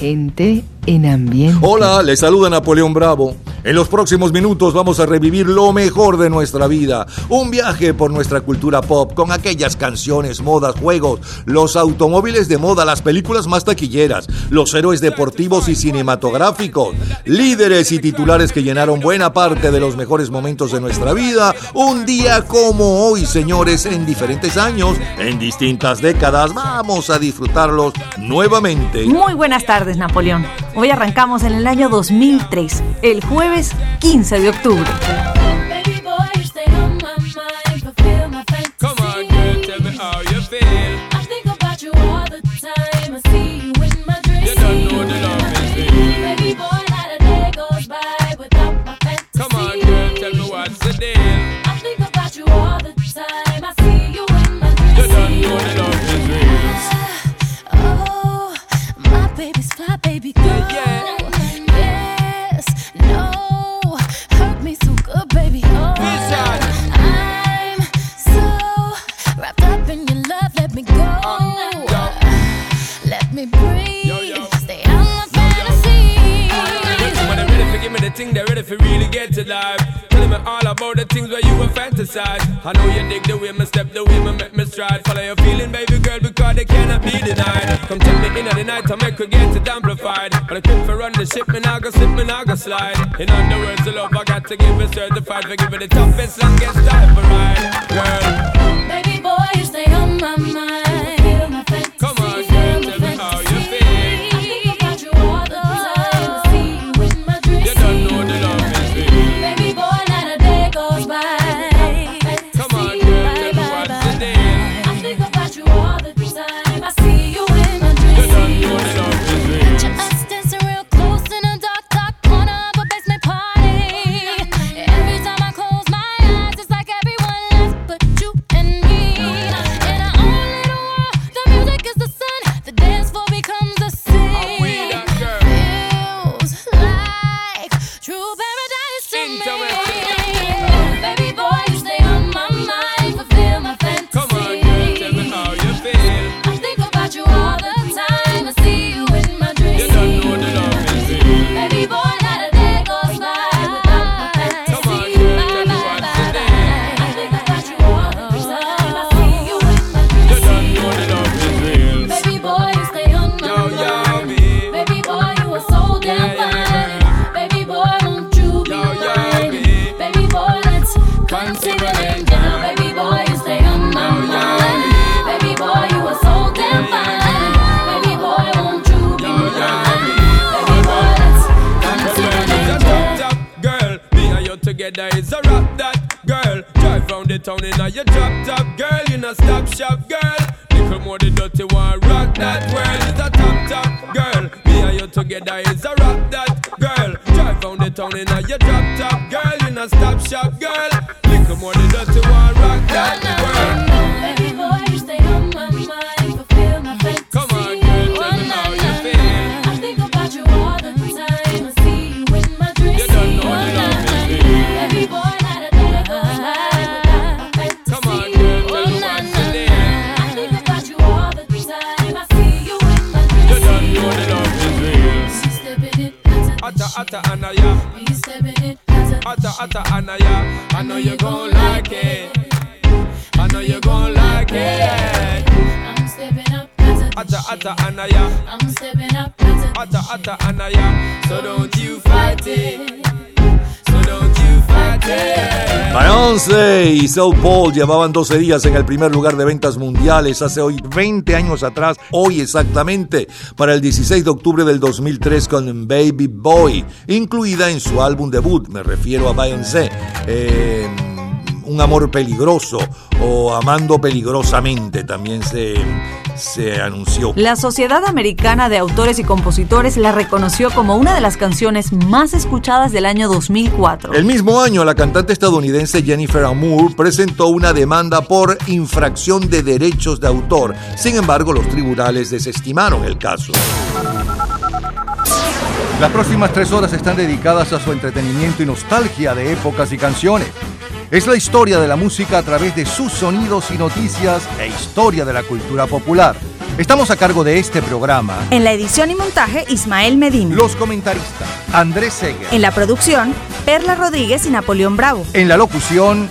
Gente en ambiente. Hola, les saluda Napoleón Bravo. En los próximos minutos vamos a revivir lo mejor de nuestra vida. Un viaje por nuestra cultura pop con aquellas canciones, modas, juegos, los automóviles de moda, las películas más taquilleras, los héroes deportivos y cinematográficos, líderes y titulares que llenaron buena parte de los mejores momentos de nuestra vida. Un día como hoy, señores, en diferentes años, en distintas décadas, vamos a disfrutarlos nuevamente. Muy buenas tardes, Napoleón. Hoy arrancamos en el año 2003, el jueves 15 de octubre. Fantasize. I know you dig the way my step, the way my make me stride. Follow your feeling, baby girl, because they cannot be denied. Come take me in at the night, I make her get it amplified. But I quit for run the ship, me now go slip, me now go slide. In other words, the love I got to give it certified. For give it the toughest, longest time for ride, girl. Baby boy, you stay on my mind. town in a your drop top girl, you not stop shop girl. Little more the dirty one, rock that world is a top top girl. Me and you together is a rock that girl. Drive on the town in a your drop top girl, you not stop shop girl. atta anaya. You stepping in atta atta anaya. I know you gon' like it. I know you gon' like it. I'm stepping up. Atta atta anaya. I'm stepping up. Atta atta anaya. So don't you fight it. Y South Paul llevaban 12 días en el primer lugar de ventas mundiales hace hoy 20 años atrás, hoy exactamente, para el 16 de octubre del 2003 con Baby Boy, incluida en su álbum debut, me refiero a Beyoncé. Eh, un amor peligroso o amando peligrosamente también se, se anunció. La Sociedad Americana de Autores y Compositores la reconoció como una de las canciones más escuchadas del año 2004. El mismo año, la cantante estadounidense Jennifer Amour presentó una demanda por infracción de derechos de autor. Sin embargo, los tribunales desestimaron el caso. Las próximas tres horas están dedicadas a su entretenimiento y nostalgia de épocas y canciones. Es la historia de la música a través de sus sonidos y noticias e historia de la cultura popular. Estamos a cargo de este programa. En la edición y montaje, Ismael Medina. Los comentaristas, Andrés Seger. En la producción, Perla Rodríguez y Napoleón Bravo. En la locución,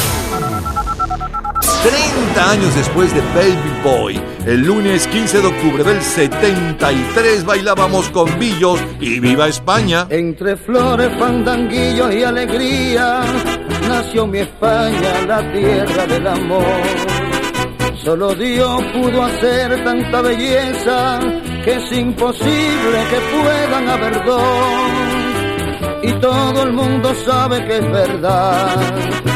30 años después de Baby Boy, el lunes 15 de octubre del 73 bailábamos con Billos y Viva España. Entre flores, fandanguillos y alegría, nació mi España, la tierra del amor. Solo Dios pudo hacer tanta belleza que es imposible que puedan haber dos. Y todo el mundo sabe que es verdad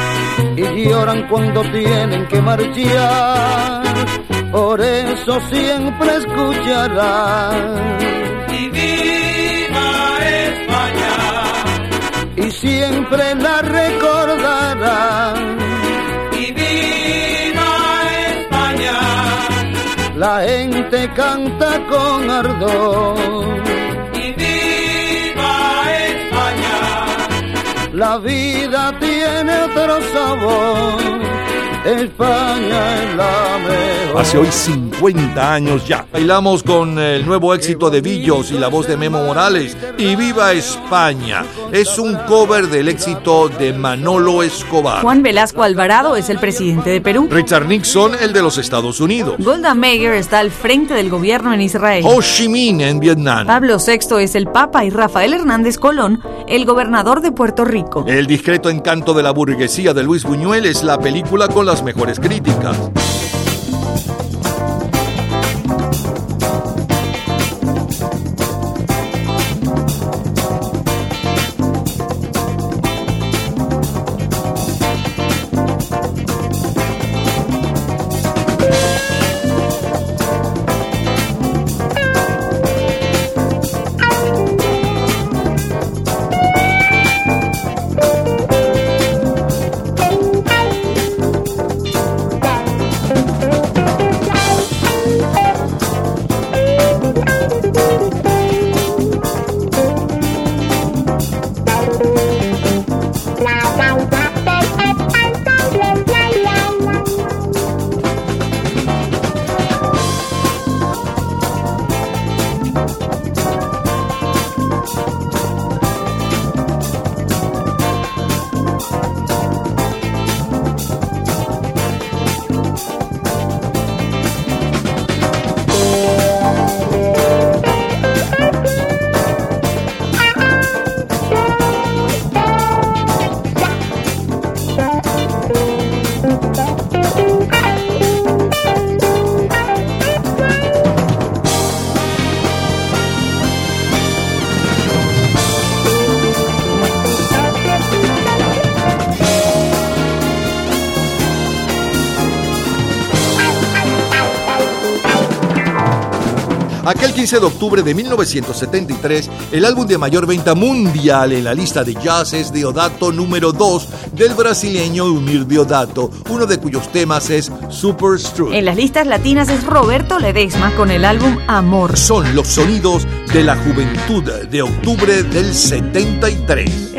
y lloran cuando tienen que marchar. Por eso siempre escucharán. Y viva España. Y siempre la recordarán. Y viva España. La gente canta con ardor. La vida tiene otro sabor. España es la mejor. Hace hoy 50 años ya. Bailamos con el nuevo éxito de Billos y la voz de Memo Morales. Y Viva España. Es un cover del éxito de Manolo Escobar. Juan Velasco Alvarado es el presidente de Perú. Richard Nixon, el de los Estados Unidos. Golda Meir está al frente del gobierno en Israel. Ho Chi Minh en Vietnam. Pablo VI es el Papa y Rafael Hernández Colón, el gobernador de Puerto Rico. El discreto encanto de la burguesía de Luis Buñuel es la película con las mejores críticas. 15 de octubre de 1973, el álbum de mayor venta mundial en la lista de jazz es Deodato número 2 del brasileño Umir Deodato, uno de cuyos temas es Super Strut. En las listas latinas es Roberto Ledesma con el álbum Amor. Son los sonidos de la juventud de octubre del 73.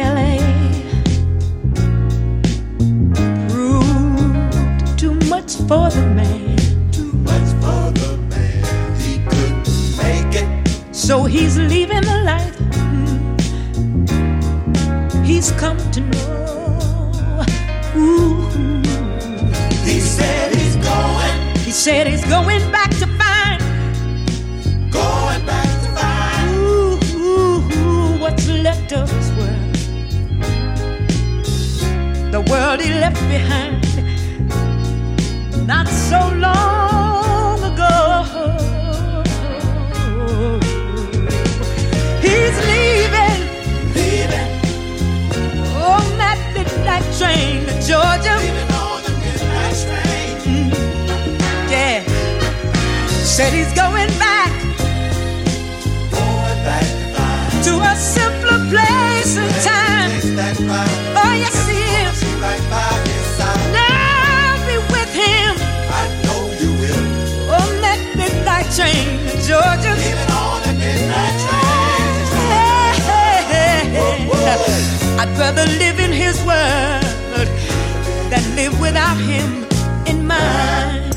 Than live without him in mine.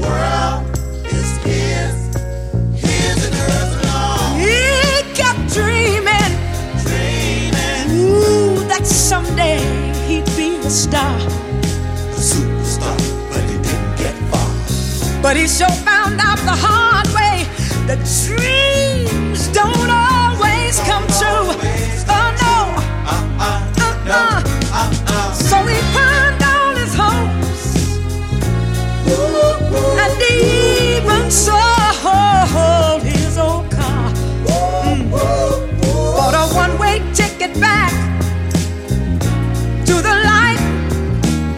World is his, his and hers alone. He kept dreaming, Dreaming, ooh, that someday he'd be a star. a superstar, but he didn't get far. But he sure found out the hard way that dreams don't always come true. Oh uh-uh, uh-uh. no, uh-uh. So he burned sold his old car. Mm. Bought a one-way ticket back to the life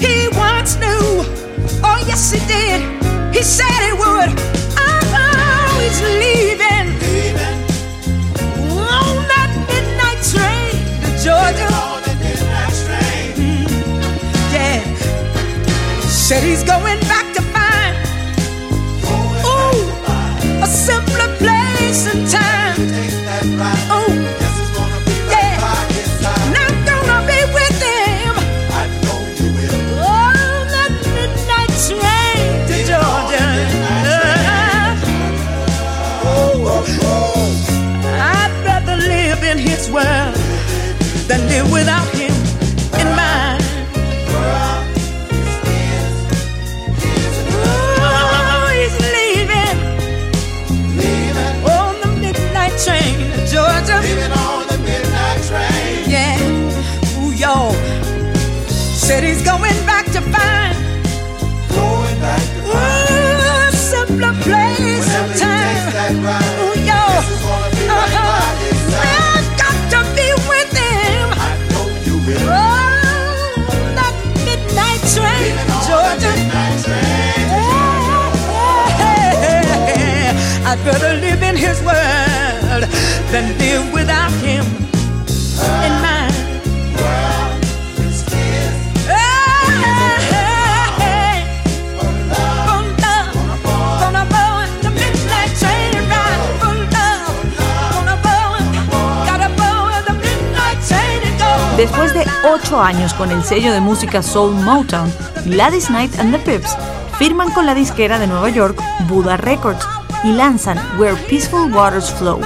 he once knew. Oh yes, he did. He said he would. I'm always leaving Leaving on that midnight train to Georgia. the. Yeah. Said he's going back world than live without Rather live in his world than live without him in. Después de ocho años con el sello de música Soul Motown, Gladys Knight and the Pips firman con la disquera de Nueva York Buddha Records y lanzan Where Peaceful Waters Flow.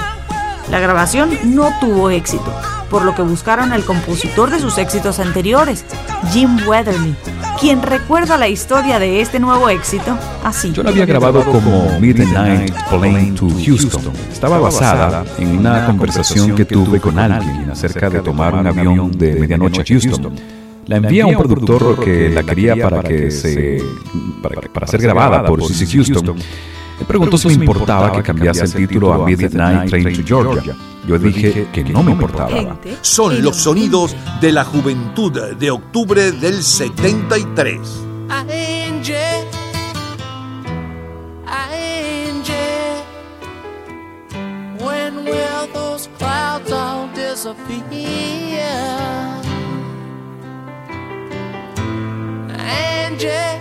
La grabación no tuvo éxito, por lo que buscaron al compositor de sus éxitos anteriores, Jim Weatherly, quien recuerda la historia de este nuevo éxito así. Yo la había grabado como Midnight Plane to Houston. Estaba basada en una conversación que tuve con alguien acerca de tomar un avión de medianoche a Houston. La envié a un productor que la quería para que se para, para ser grabada por CC Houston. Me preguntó si me importaba que cambiase el título a Midnight Train to Georgia. Yo dije que no me importaba. Son los sonidos de la juventud de octubre del 73. Angie, Angie, when will those clouds all disappear? Angie,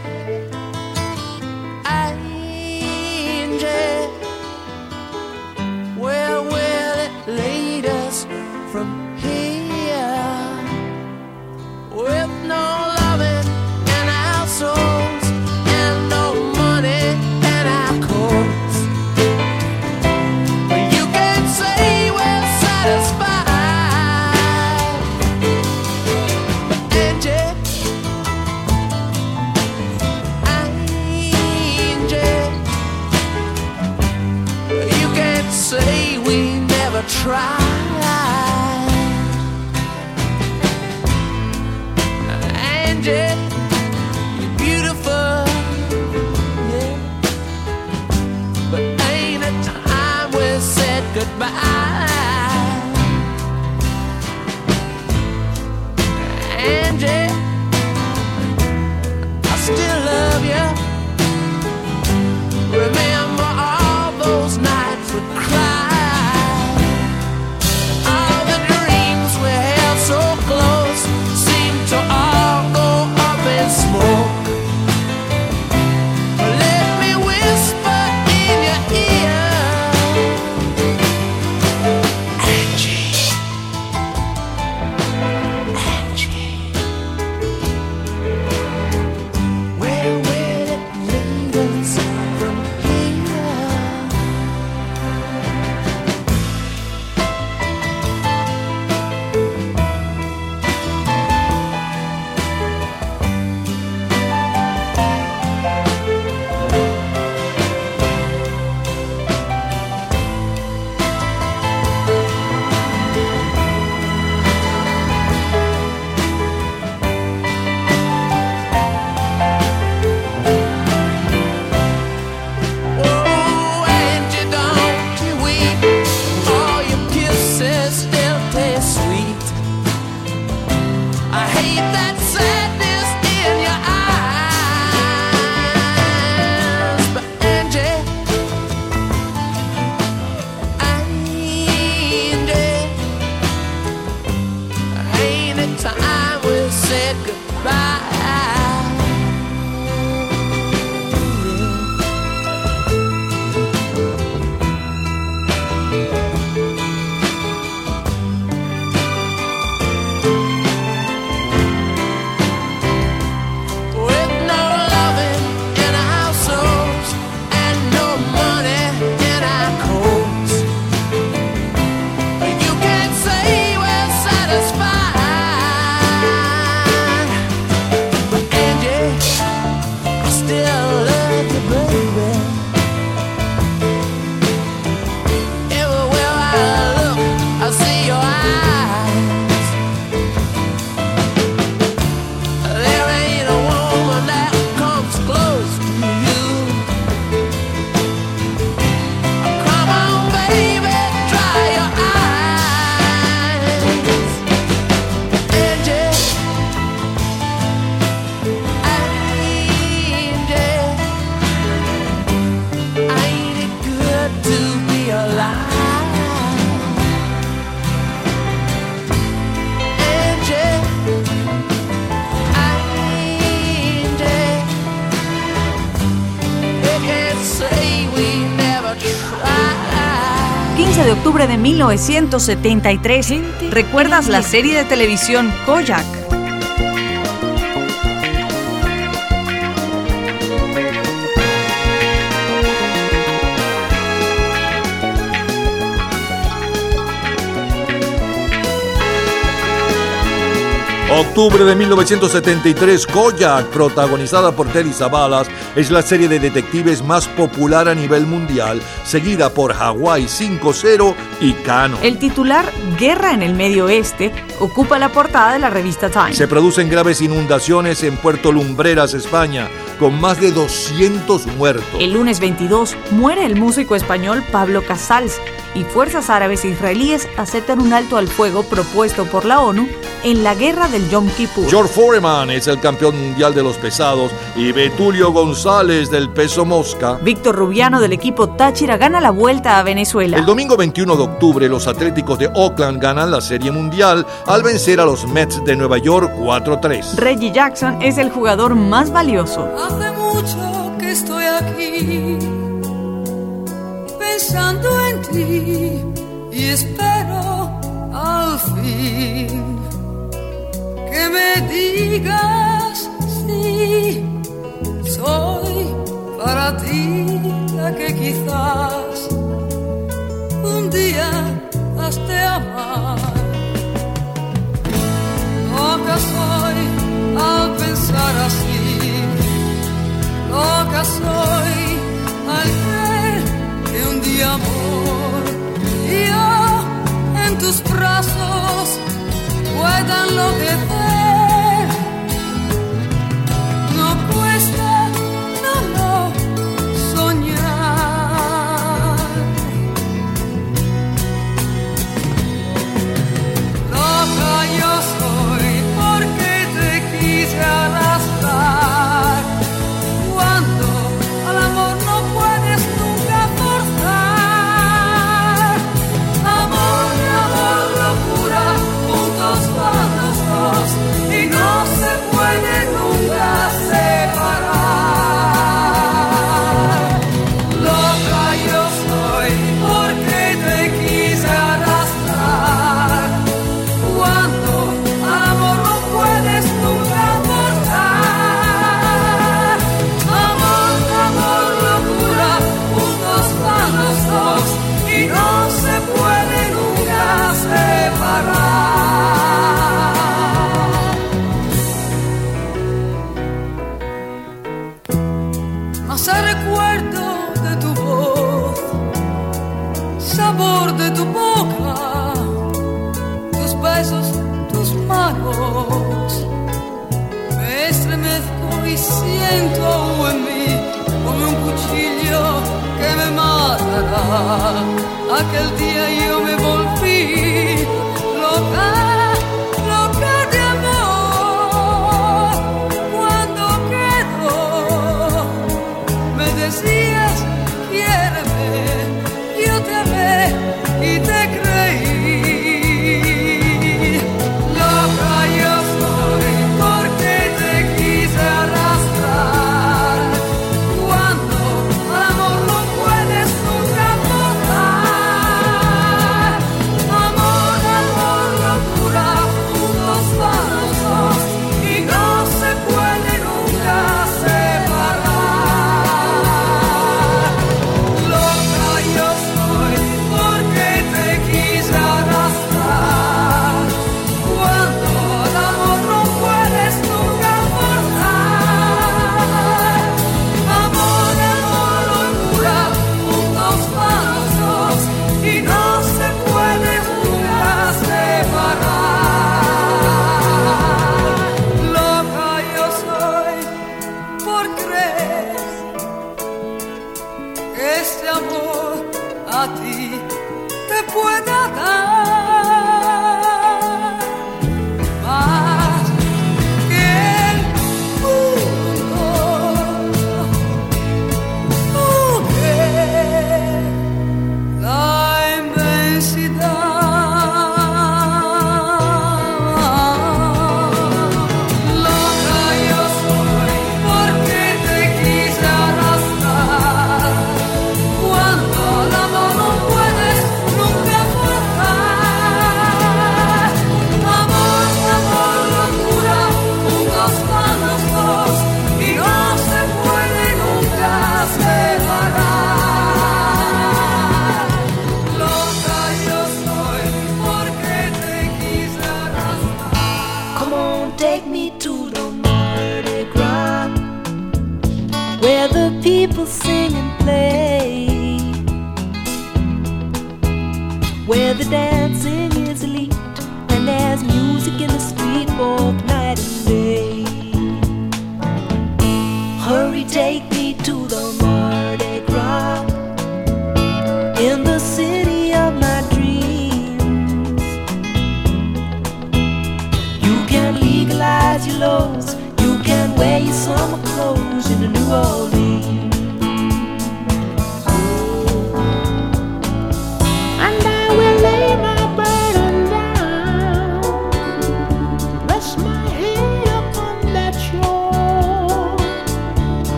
1973. ¿Recuerdas la serie de televisión Kojak? Octubre de 1973, Kojak, protagonizada por Telly Savalas, es la serie de detectives más popular a nivel mundial, seguida por Hawaii 5-0 y Cano. El titular Guerra en el Medio Oeste ocupa la portada de la revista Time. Se producen graves inundaciones en Puerto Lumbreras, España, con más de 200 muertos. El lunes 22 muere el músico español Pablo Casals y fuerzas árabes e israelíes aceptan un alto al fuego propuesto por la ONU en la guerra del Yom Kippur. George Foreman es el campeón mundial de los pesados y Betulio González del peso mosca. Víctor Rubiano del equipo Táchira gana la vuelta a Venezuela. El domingo 21 de octubre los Atléticos de Oakland ganan la Serie Mundial al vencer a los Mets de Nueva York 4-3. Reggie Jackson es el jugador más valioso. Hace mucho que estoy aquí pensando en ti digas si soy para ti la que quizás un día has de amar. Loca soy al pensar así, loca soy al creer que un día amor y yo en tus brazos pueda enloquecer. Aquel día yo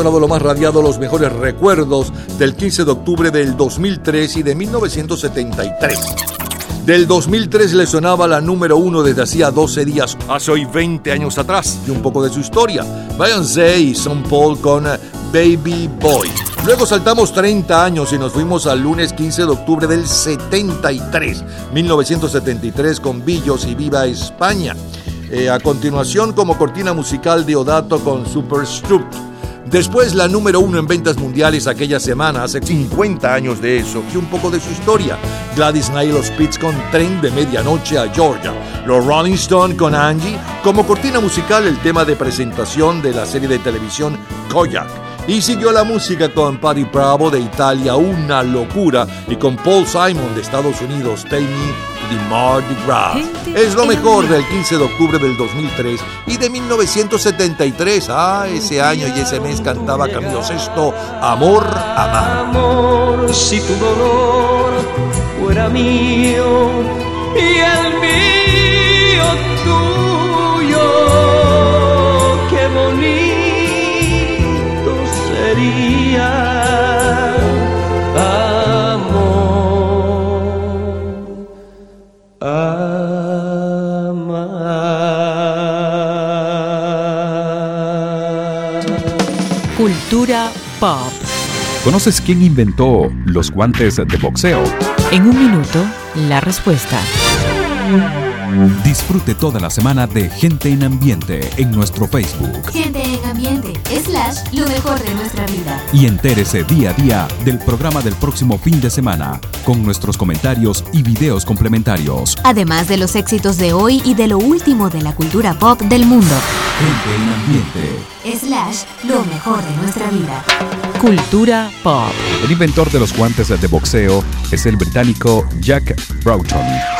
sonado, lo más radiado, los mejores recuerdos del 15 de octubre del 2003 y de 1973. Del 2003 le sonaba la número uno desde hacía 12 días, hace hoy 20 años atrás, y un poco de su historia. Beyoncé y Son Paul con Baby Boy. Luego saltamos 30 años y nos fuimos al lunes 15 de octubre del 73, 1973 con Billos y Viva España. Eh, a continuación, como cortina musical de Odato con Super. Después, la número uno en ventas mundiales aquella semana, hace 50 años de eso, y un poco de su historia. Gladys Knight los Pits con Tren de Medianoche a Georgia. Los Rolling Stone con Angie. Como cortina musical, el tema de presentación de la serie de televisión Koyak. Y siguió la música con Patty Bravo de Italia, una locura, y con Paul Simon de Estados Unidos, Take Me the Mardi Gras. Es lo mejor del 15 de octubre del 2003 y de 1973. Ah, ese año y ese mes cantaba Camilo Sesto, Amor, Amar. amor, si tu dolor fuera mío y el mío tuyo, Cultura pop. ¿Conoces quién inventó los guantes de boxeo? En un minuto, la respuesta. Disfrute toda la semana de Gente en Ambiente en nuestro Facebook Gente en ambiente, slash, lo mejor de nuestra vida. y entérese día a día del programa del próximo fin de semana con nuestros comentarios y videos complementarios. Además de los éxitos de hoy y de lo último de la cultura pop del mundo. Gente en Ambiente. Slash, lo mejor de nuestra vida. Cultura pop. El inventor de los guantes de boxeo es el británico Jack Broughton.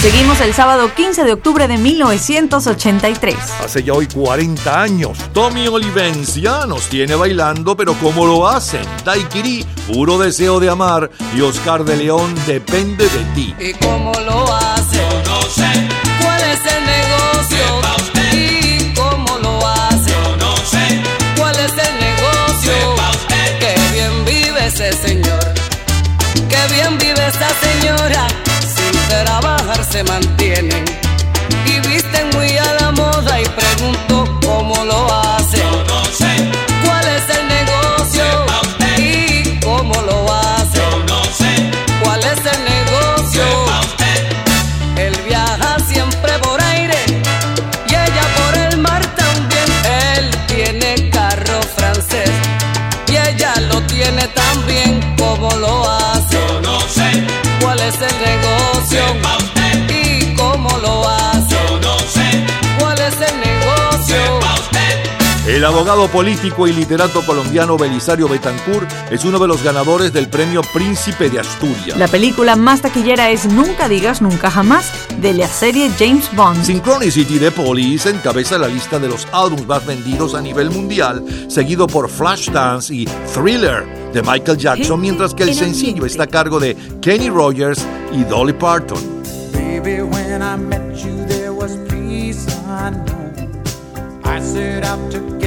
Seguimos el sábado 15 de octubre de 1983. Hace ya hoy 40 años, Tommy Olivencia nos tiene bailando, pero ¿cómo lo hacen? Daiquiri, puro deseo de amar, y Oscar de León, depende de ti. ¿Y cómo lo hace? no sé, El abogado político y literato colombiano Belisario Betancourt es uno de los ganadores del premio Príncipe de Asturias. La película más taquillera es Nunca digas nunca jamás de la serie James Bond. Synchronicity de Police encabeza la lista de los álbumes más vendidos a nivel mundial, seguido por Flashdance y Thriller de Michael Jackson, mientras que el sencillo está a cargo de Kenny Rogers y Dolly Parton. Baby, when I met you, there was peace unknown. I set out to get you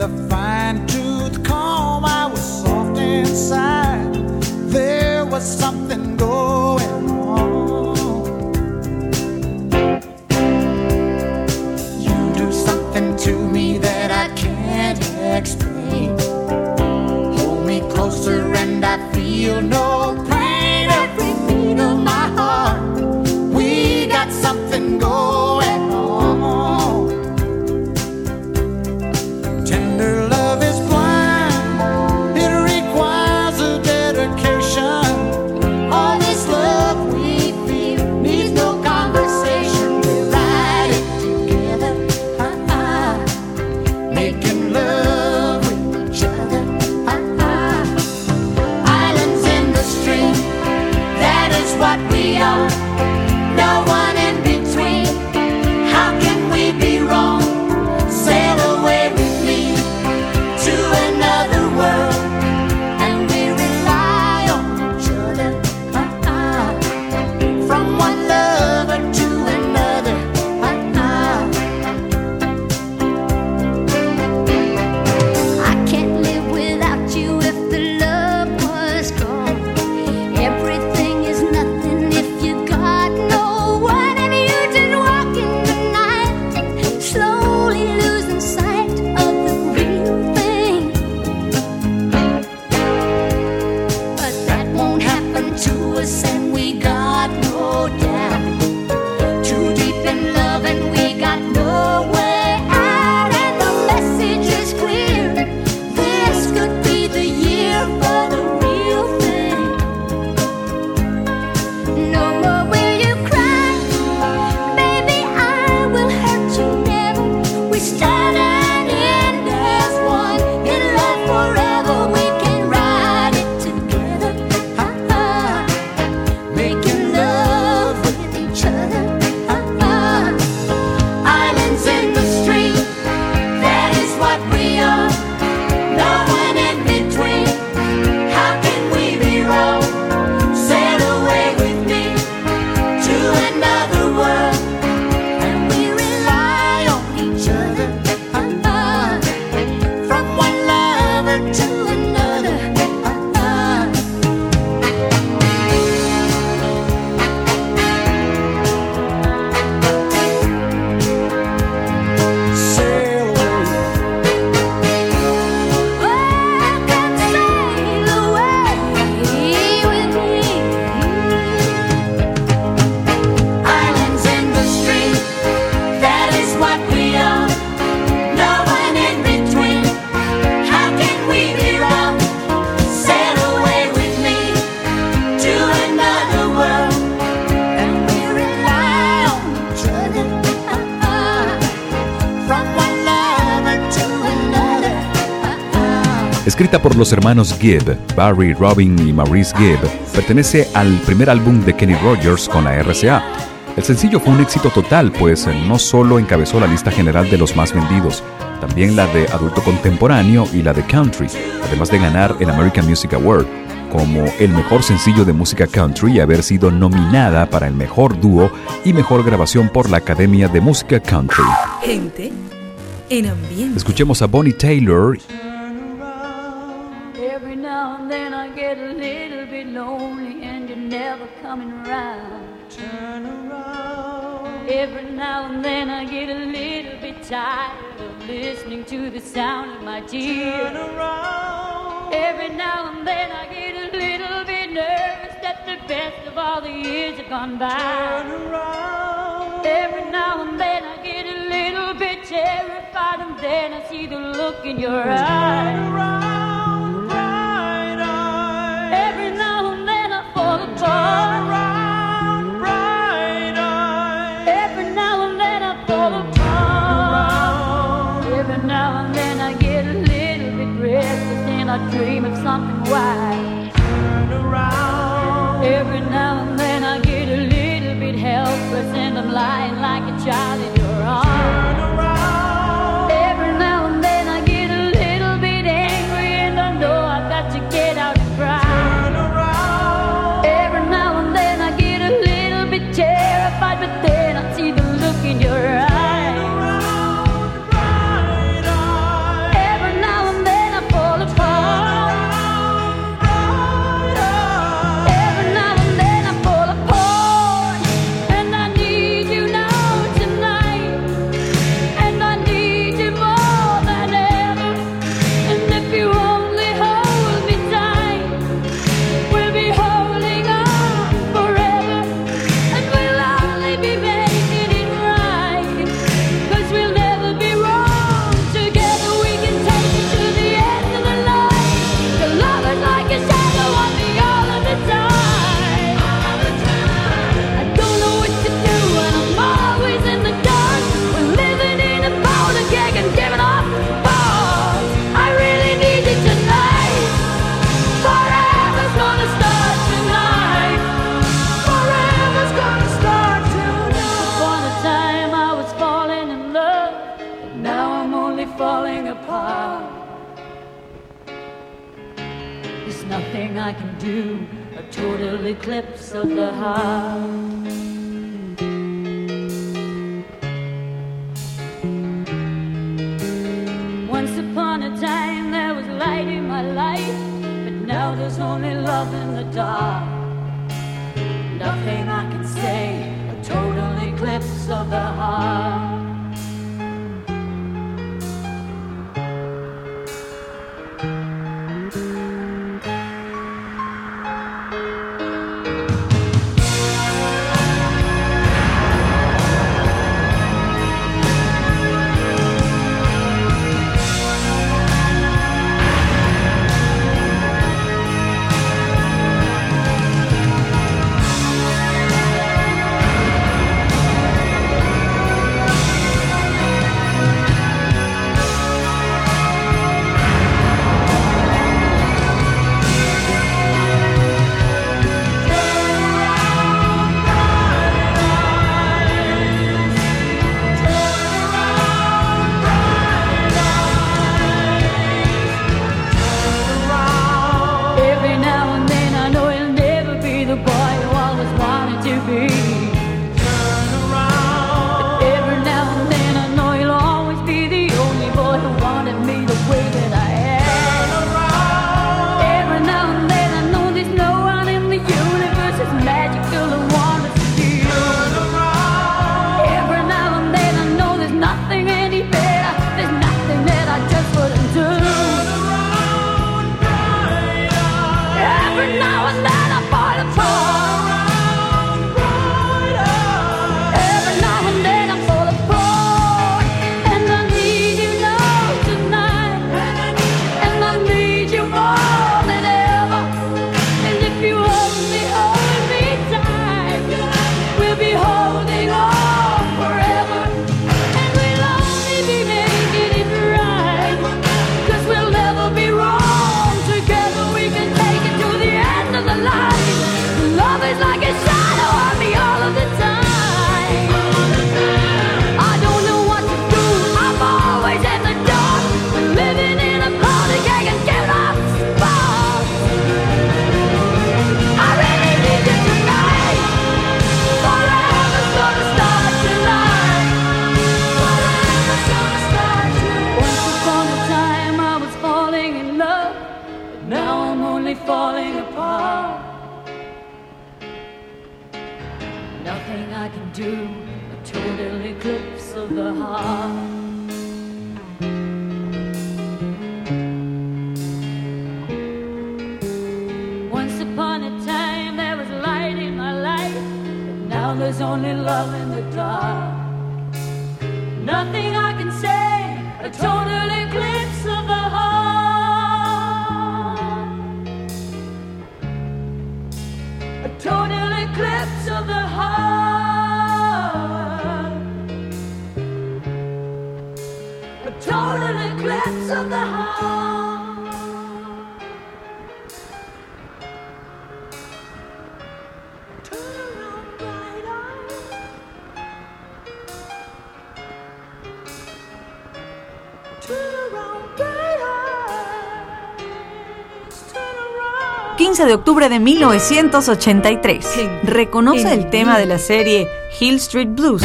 with a fine tooth comb. I was soft inside. There was something going on. You do something to me that I can't explain. Hold me closer and I feel no pain. Every beat of my heart, we got something going Escrita por los hermanos Gibb, Barry, Robin y Maurice Gibb, pertenece al primer álbum de Kenny Rogers con la RCA. El sencillo fue un éxito total, pues no solo encabezó la lista general de los más vendidos, también la de adulto contemporáneo y la de country, además de ganar el American Music Award como el mejor sencillo de música country y haber sido nominada para el mejor dúo y mejor grabación por la Academia de Música Country. Gente en ambiente. Escuchemos a Bonnie Taylor your de octubre de 1983. Reconoce el tema de la serie Hill Street Blues.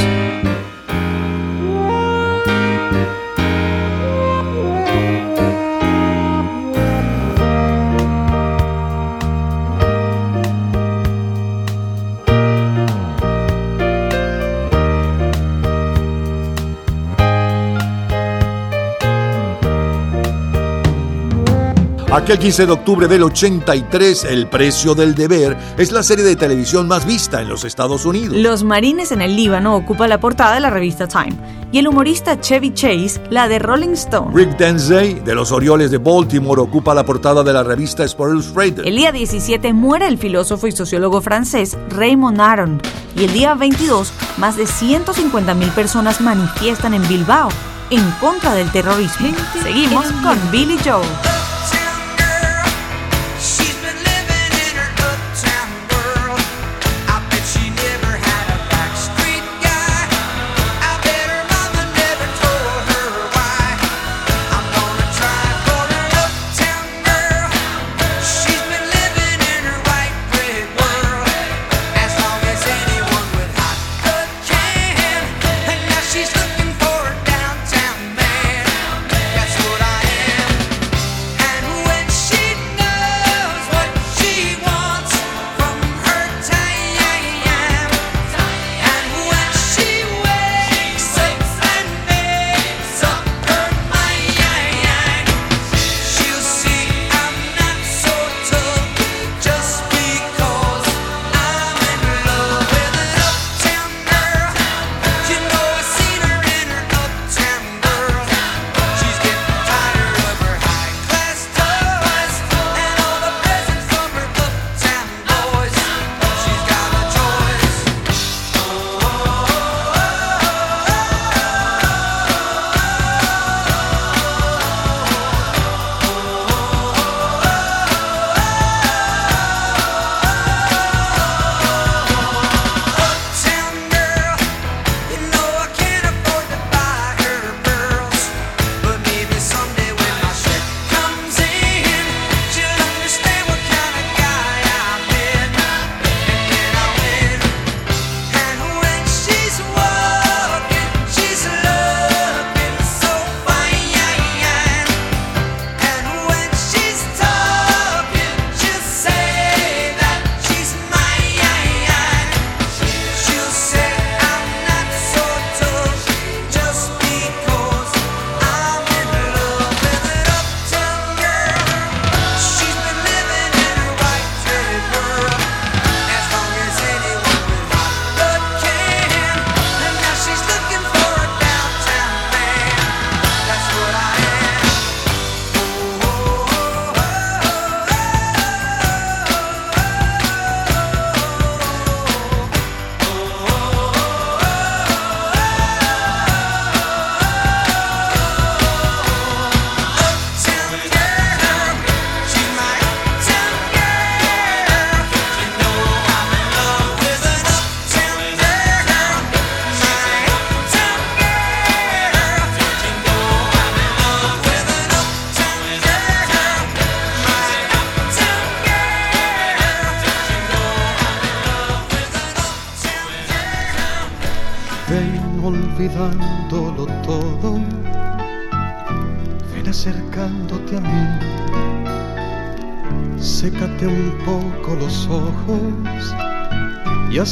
Aquel 15 de octubre del 83, El precio del deber es la serie de televisión más vista en los Estados Unidos. Los marines en el Líbano ocupa la portada de la revista Time y el humorista Chevy Chase la de Rolling Stone. Rick Denzey de los Orioles de Baltimore ocupa la portada de la revista Sports Illustrated. El día 17 muere el filósofo y sociólogo francés Raymond Aron y el día 22 más de 150.000 personas manifiestan en Bilbao en contra del terrorismo. Seguimos con Billy Joe.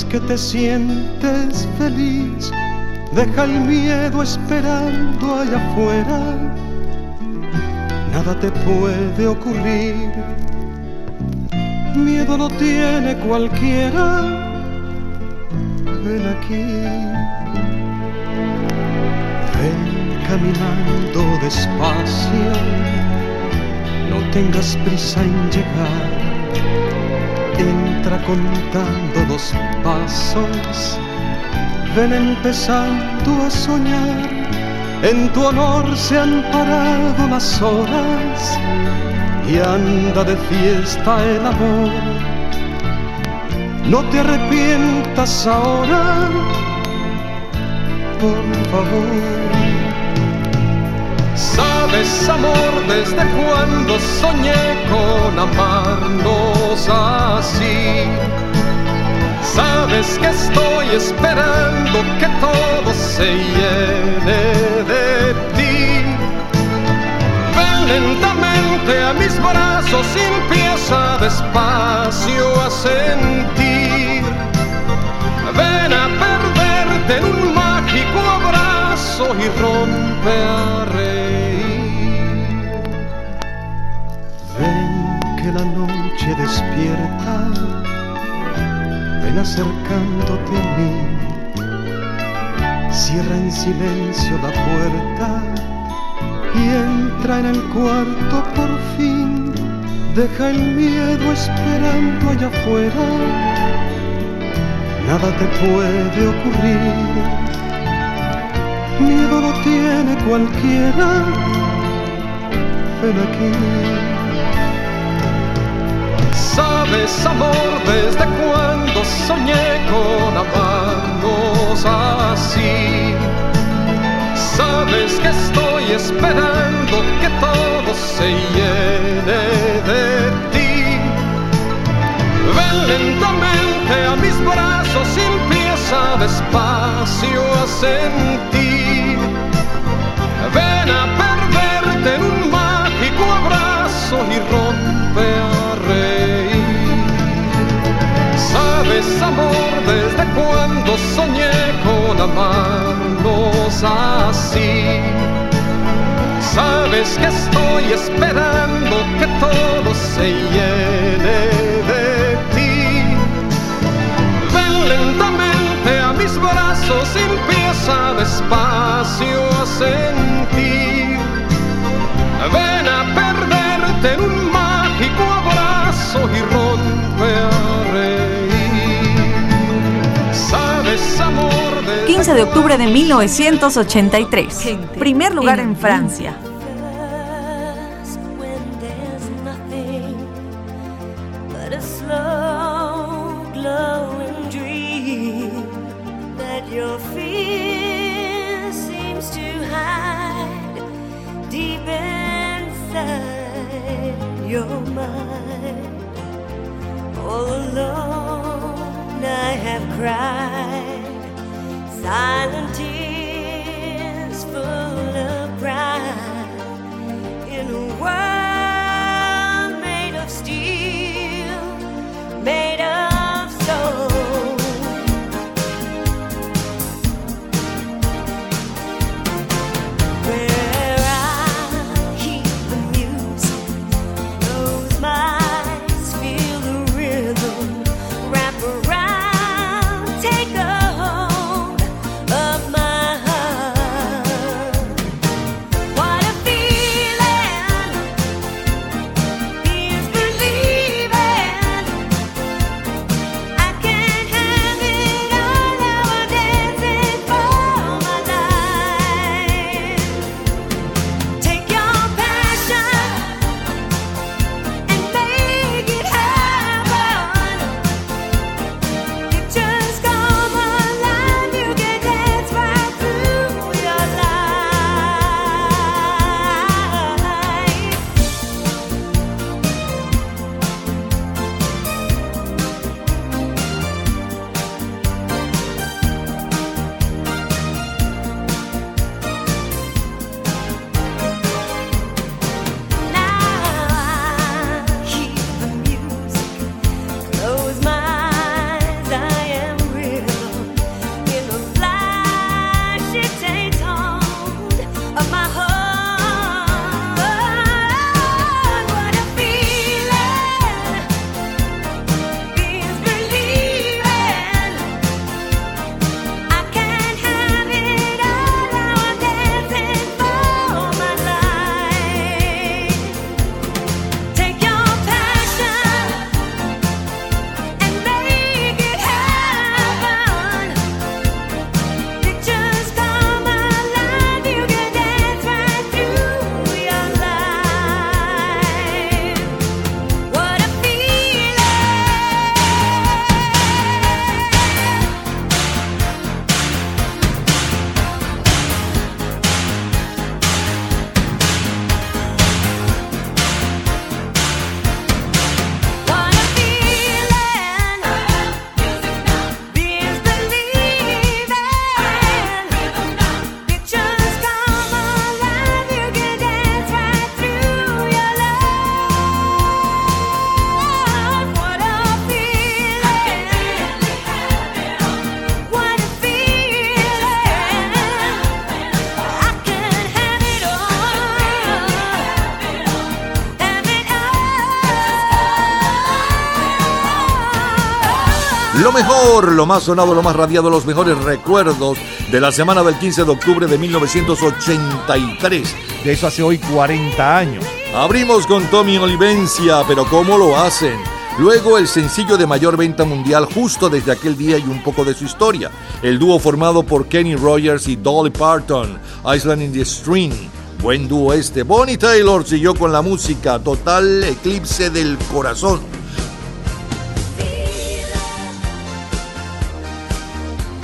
Que te sientes feliz. Deja el miedo esperando allá afuera, nada te puede ocurrir. Miedo no tiene cualquiera, ven aquí. Ven caminando despacio, no tengas prisa en llegar. Entra contando los pasos, ven empezando a soñar. En tu honor se han parado las horas y anda de fiesta el amor. No te arrepientas ahora, por favor. Sabes, amor, desde cuando soñé con amarnos así. Sabes que estoy esperando que todo se llene de ti. Ven lentamente a mis brazos y empieza despacio a sentir. Ven a perderte en un mágico abrazo y rompe a reír. Que la noche despierta, ven acercándote a mí. Cierra en silencio la puerta y entra en el cuarto por fin. Deja el miedo esperando allá afuera. Nada te puede ocurrir. Miedo no tiene cualquiera. Ven aquí. Sabes, amor, desde cuando soñé con amarnos así. Sabes que estoy esperando que todo se llene de ti. Ven lentamente a mis brazos y empieza despacio a sentir. Ven a perderte en un mágico abrazo y rompe Sabes, amor, desde cuando soñé con amarnos así. Sabes que estoy esperando que todo se llene de ti. Ven lentamente a mis brazos y empieza despacio a sentir. Ven a perderte en un mágico abrazo y 15 de octubre de 1983. Primer lugar en Francia. Mejor, lo más sonado, lo más radiado, los mejores recuerdos de la semana del 15 de octubre de 1983. De eso hace hoy 40 años. Abrimos con Tommy Olivencia, pero ¿cómo lo hacen? Luego el sencillo de mayor venta mundial justo desde aquel día y un poco de su historia. El dúo formado por Kenny Rogers y Dolly Parton, Island in the Stream. Buen dúo este. Bonnie Taylor siguió con la música Total Eclipse del Corazón.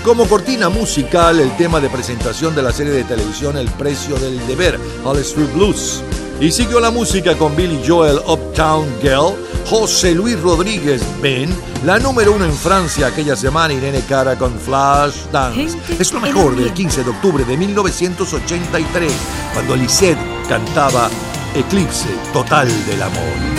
Como cortina musical, el tema de presentación de la serie de televisión El precio del deber, Hall Street Blues. Y siguió la música con Billy Joel, Uptown Girl, José Luis Rodríguez, Ben, la número uno en Francia aquella semana, Irene Cara con Flash Dance. Es lo mejor del 15 de octubre de 1983, cuando Lisette cantaba Eclipse Total del Amor.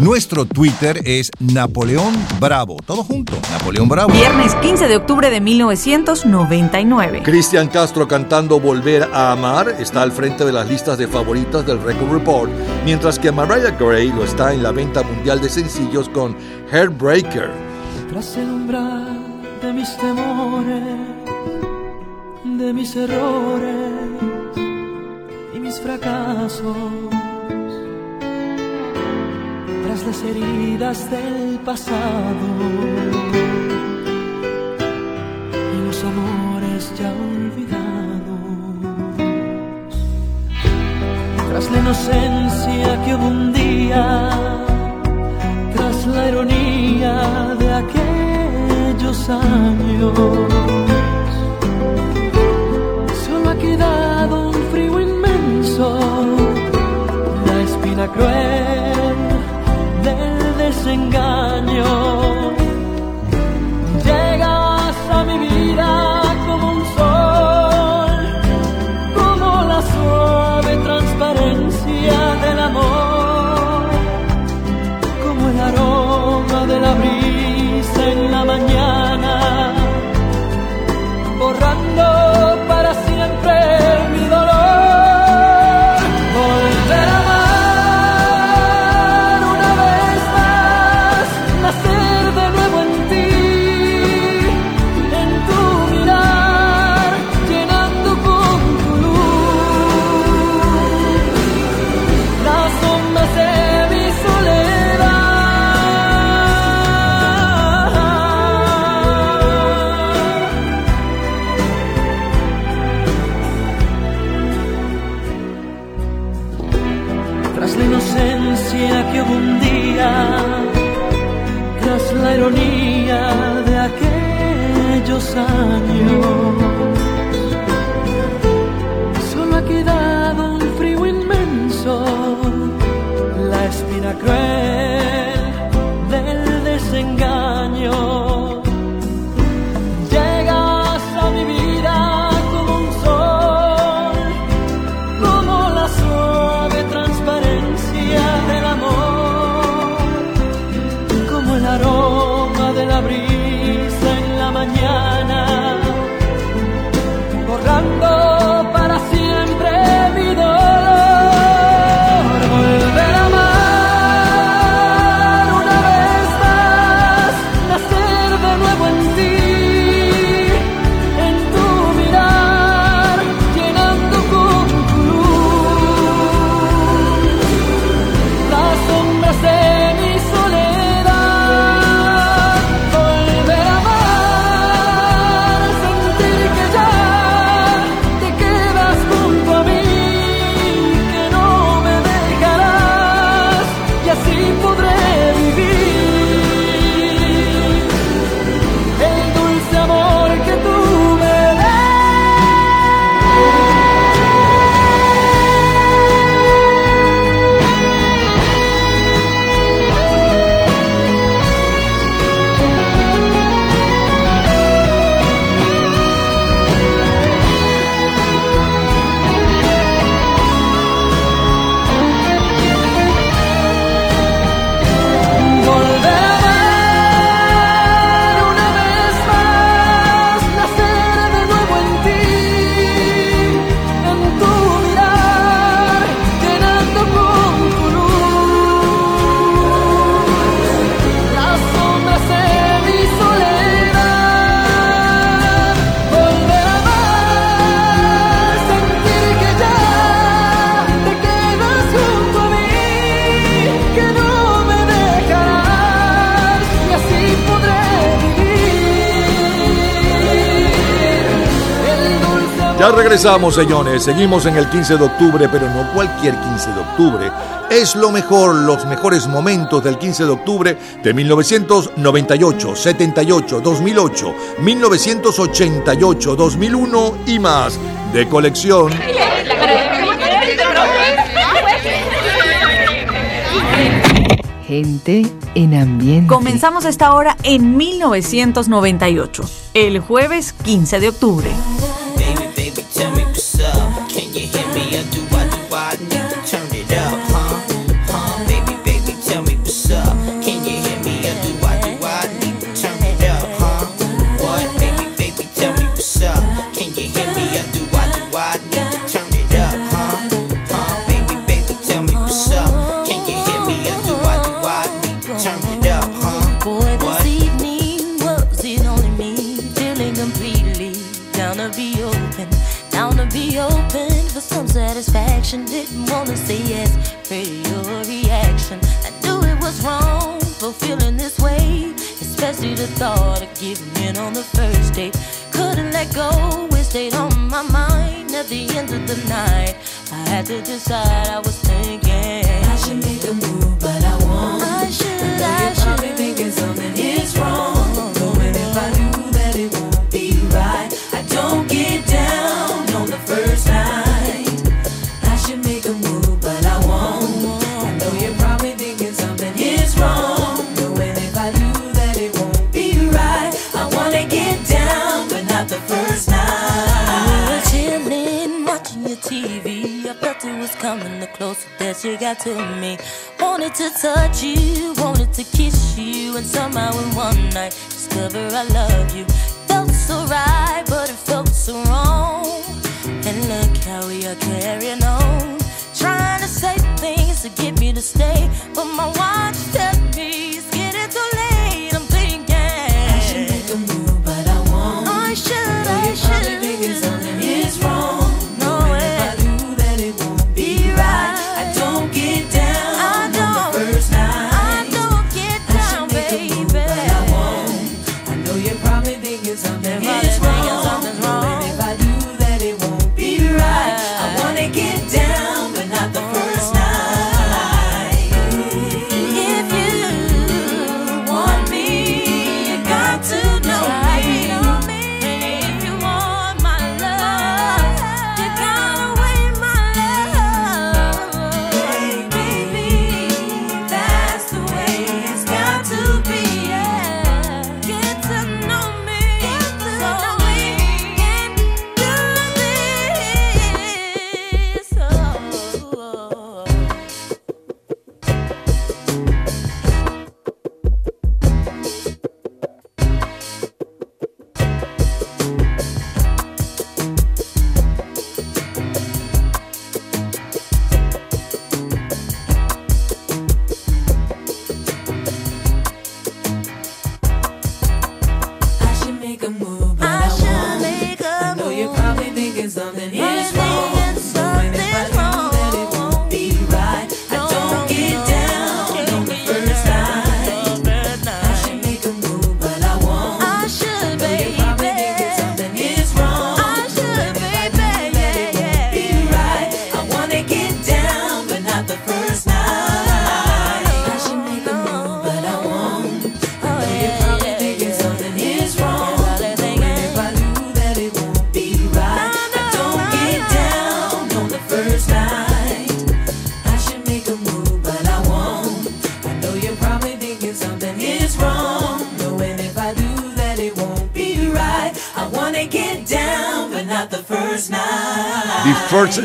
Nuestro Twitter es Napoleón Bravo. Todo junto, Napoleón Bravo. Viernes 15 de octubre de 1999. Cristian Castro cantando Volver a Amar está al frente de las listas de favoritas del Record Report, mientras que Mariah Carey lo está en la venta mundial de sencillos con Heartbreaker. Tras el umbral de mis temores, de mis errores y mis fracasos, tras las heridas del pasado y los amores ya olvidados, tras la inocencia que hubo un día tras la ironía de aquellos años. Solo ha quedado un frío inmenso, la espina cruel del regresamos, señores. Seguimos en el 15 de octubre, pero no cualquier 15 de octubre. Es lo mejor, los mejores momentos del 15 de octubre de 1998, 78, 2008, 1988, 2001 y más. De colección. Gente en ambiente. Comenzamos esta hora en 1998, el jueves 15 de octubre. Be open, down to be open for some satisfaction. Didn't wanna say yes, pretty your reaction. I knew it was wrong for feeling this way, especially the thought of giving in on the first date. Couldn't let go, it stayed on my mind at the end of the night. I had to decide. I was thinking I should make a move, but I won't. I should. I should. Probably thinking something you got to me. Wanted to touch you, wanted to kiss you, and somehow in one night discover I love you. Felt so right, but it felt so wrong. And look how we are carrying on. Trying to say things to get me to stay, but my watch tell me it's getting too late.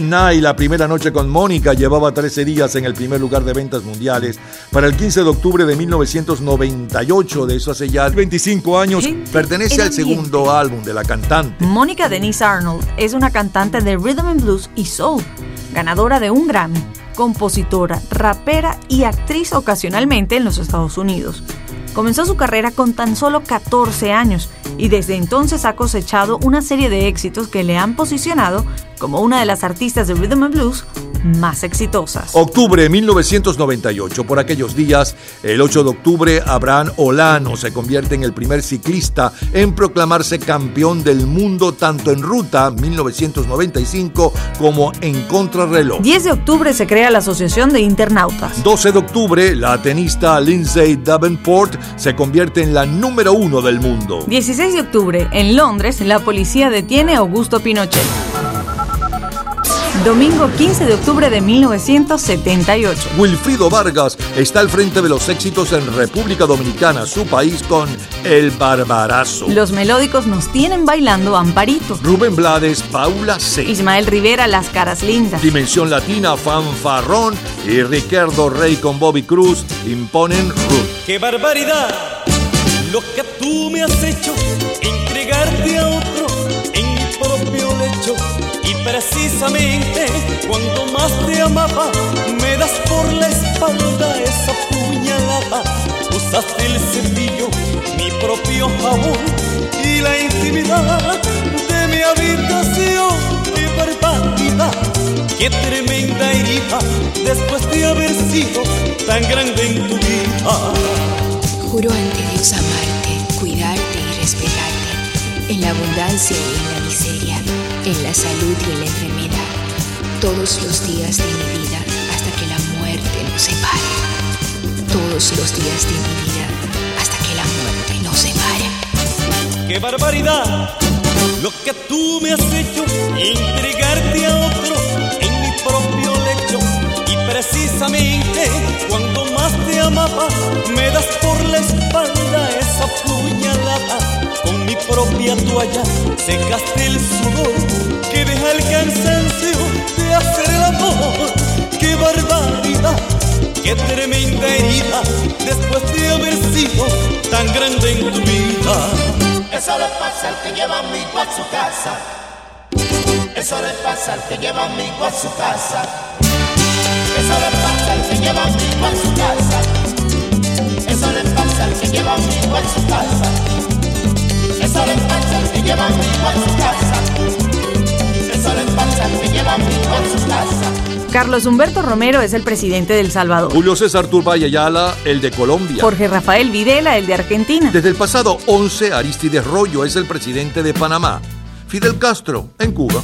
Night, la primera noche con Mónica, llevaba 13 días en el primer lugar de ventas mundiales para el 15 de octubre de 1998, de eso hace ya 25 años. Pertenece en al segundo álbum de la cantante. Mónica Denise Arnold es una cantante de rhythm and blues y soul, ganadora de un Grammy, compositora, rapera y actriz ocasionalmente en los Estados Unidos. Comenzó su carrera con tan solo 14 años y desde entonces ha cosechado una serie de éxitos que le han posicionado como una de las artistas de rhythm and blues más exitosas. Octubre de 1998. Por aquellos días, el 8 de octubre, Abraham Olano se convierte en el primer ciclista en proclamarse campeón del mundo tanto en ruta 1995 como en contrarreloj. 10 de octubre se crea la Asociación de Internautas. 12 de octubre, la tenista Lindsay Davenport se convierte en la número uno del mundo. 16 de octubre, en Londres, la policía detiene a Augusto Pinochet. Domingo 15 de octubre de 1978. Wilfrido Vargas está al frente de los éxitos en República Dominicana, su país, con El Barbarazo. Los melódicos nos tienen bailando Amparito. Rubén Blades, Paula C. Ismael Rivera, Las Caras Lindas. Dimensión Latina, Fanfarrón y Ricardo Rey con Bobby Cruz imponen Ruth. ¡Qué barbaridad! Lo que tú me has hecho, entregarte a otro precisamente cuando más te amaba, me das por la espalda esa puñalada. Usaste el cepillo, mi propio jabón y la intimidad de mi habitación. ¡Qué barbaridad! ¡Qué tremenda herida! Después de haber sido tan grande en tu vida. Juro ante Dios amarte, en la abundancia y en la miseria, en la salud y en la enfermedad, todos los días de mi vida hasta que la muerte nos separe. Todos los días de mi vida hasta que la muerte nos separe. ¡Qué barbaridad! Lo que tú me has hecho, entregarte a otro en mi propio lecho. Y precisamente cuando más te amaba, me das por la espalda esa puñalada. Con mi propia toalla secaste el sudor que deja el cansancio de hacer el amor. ¡Qué barbaridad! ¡Qué tremenda herida! Después de haber sido tan grande en tu vida. Eso le pasa al que lleva amigo a su casa. Eso le pasa al que lleva amigo a su casa. Eso le pasa al que lleva amigo a su casa. Eso le pasa al que lleva amigo a su casa. Eso le pasa al que lleva amigo a su casa. Eso le pasa al que lleva amigo a su casa. Carlos Humberto Romero es el presidente del Salvador. Julio César Turbay Ayala, el de Colombia. Jorge Rafael Videla, el de Argentina. Desde el pasado 11, Aristides Rollo es el presidente de Panamá. Fidel Castro, en Cuba.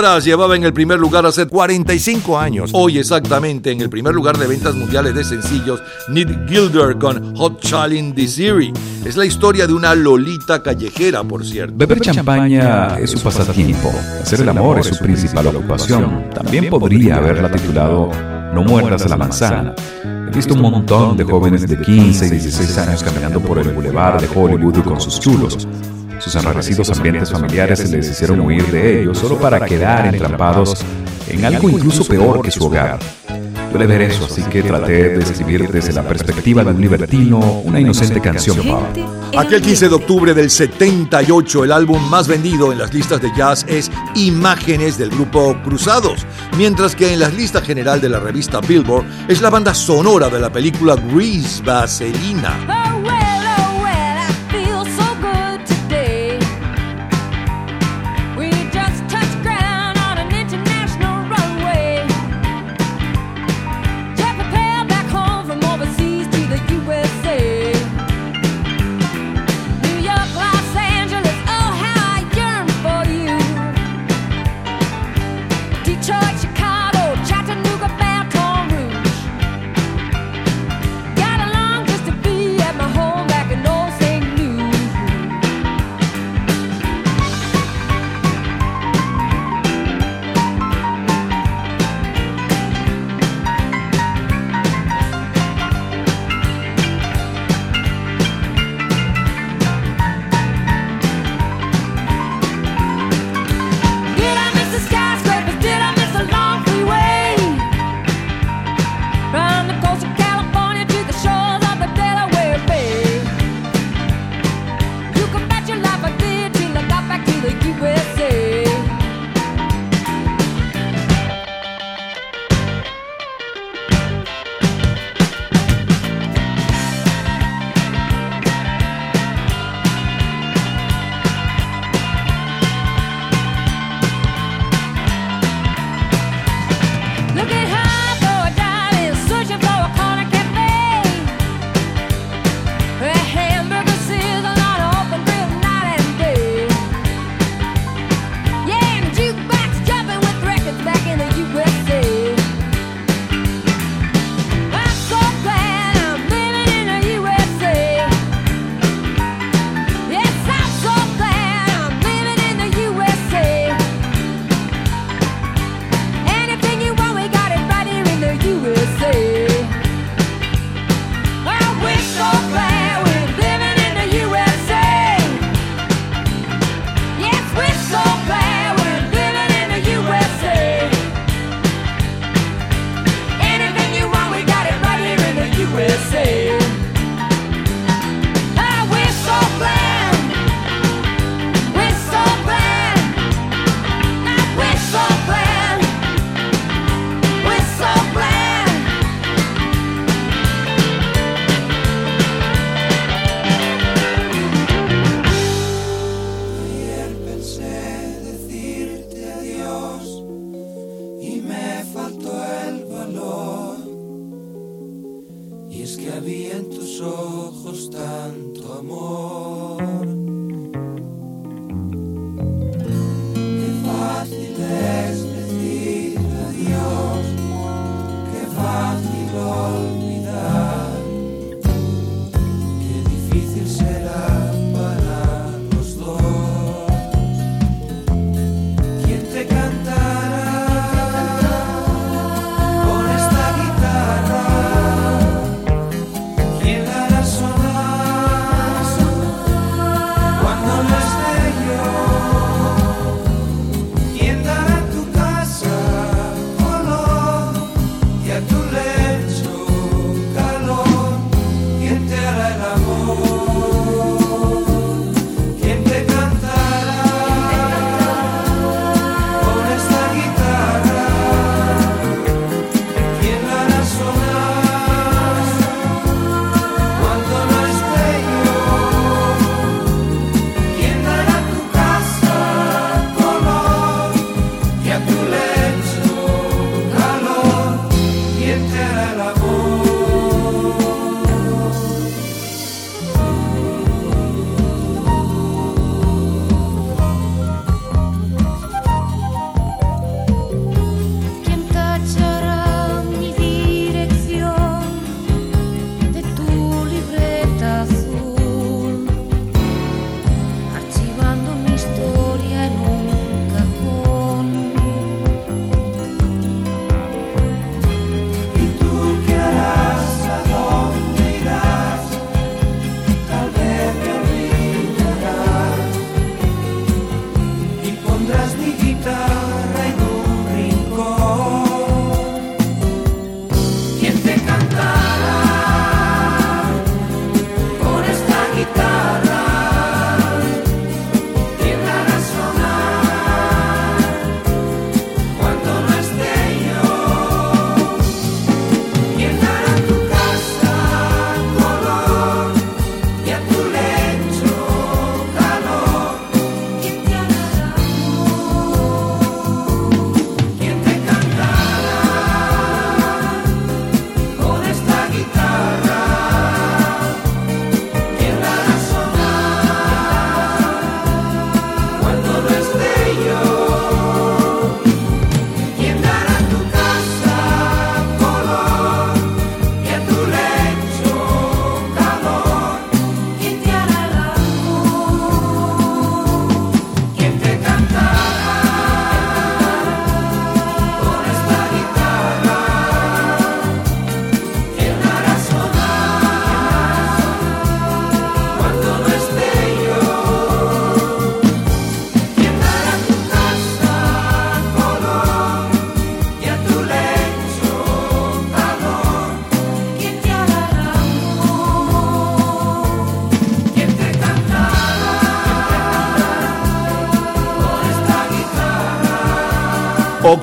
Horas llevaba en el primer lugar hace 45 años. Hoy exactamente en el primer lugar de ventas mundiales de sencillos, Nick Gilder con Hot Challenge Desiree. Es la historia de una lolita callejera, por cierto. Beber champaña es su pasatiempo. Hacer el amor es su principal ocupación. También podría haberla titulado No muerdas la manzana. He visto un montón de jóvenes de 15 y 16 años caminando por el boulevard de Hollywood con sus chulos. Sus enrarecidos ambientes familiares se les hicieron huir de ellos solo para quedar entrampados en algo incluso peor que su hogar. Duele ver eso, así que traté de escribir desde la perspectiva de un libertino una inocente canción. Aquel 15 de octubre del 78, el álbum más vendido en las listas de jazz es Imágenes del grupo Cruzados, mientras que en la lista general de la revista Billboard es la banda sonora de la película Grease Vaselina.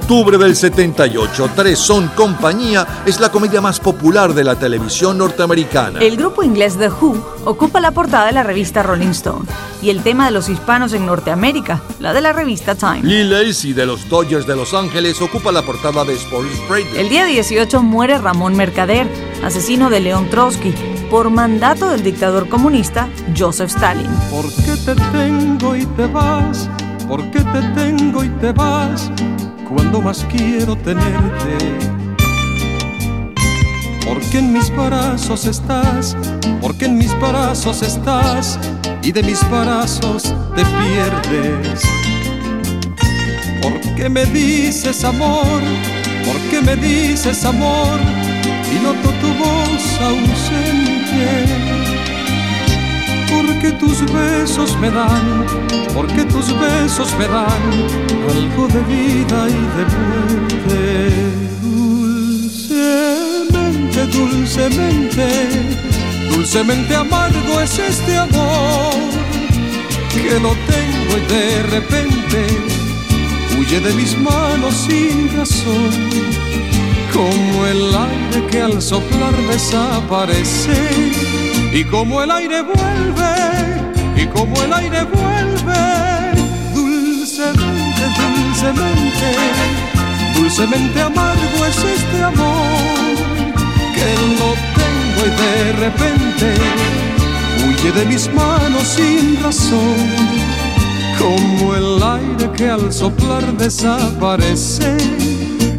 Octubre del 78, Tres son compañía es la comedia más popular de la televisión norteamericana. El grupo inglés The Who ocupa la portada de la revista Rolling Stone y el tema de los hispanos en Norteamérica, la de la revista Time. Lee Lacey de los Dodgers de Los Ángeles ocupa la portada de Sports Illustrated. El día 18 muere Ramón Mercader, asesino de León Trotsky, por mandato del dictador comunista Joseph Stalin. ¿Por qué te tengo y te vas? ¿Por qué te tengo y te vas? Cuando más quiero tenerte. Porque en mis brazos estás, porque en mis brazos estás y de mis brazos te pierdes. Porque me dices amor, porque me dices amor y noto tu voz ausente. Porque tus besos me dan, porque tus besos me dan algo de vida y de muerte. Dulcemente, dulcemente, dulcemente amargo es este amor que lo tengo y de repente huye de mis manos sin razón, como el aire que al soplar desaparece y como el aire vuelve, y como el aire vuelve, dulcemente, dulcemente, dulcemente amargo es este amor que lo tengo y de repente huye de mis manos sin razón, como el aire que al soplar desaparece,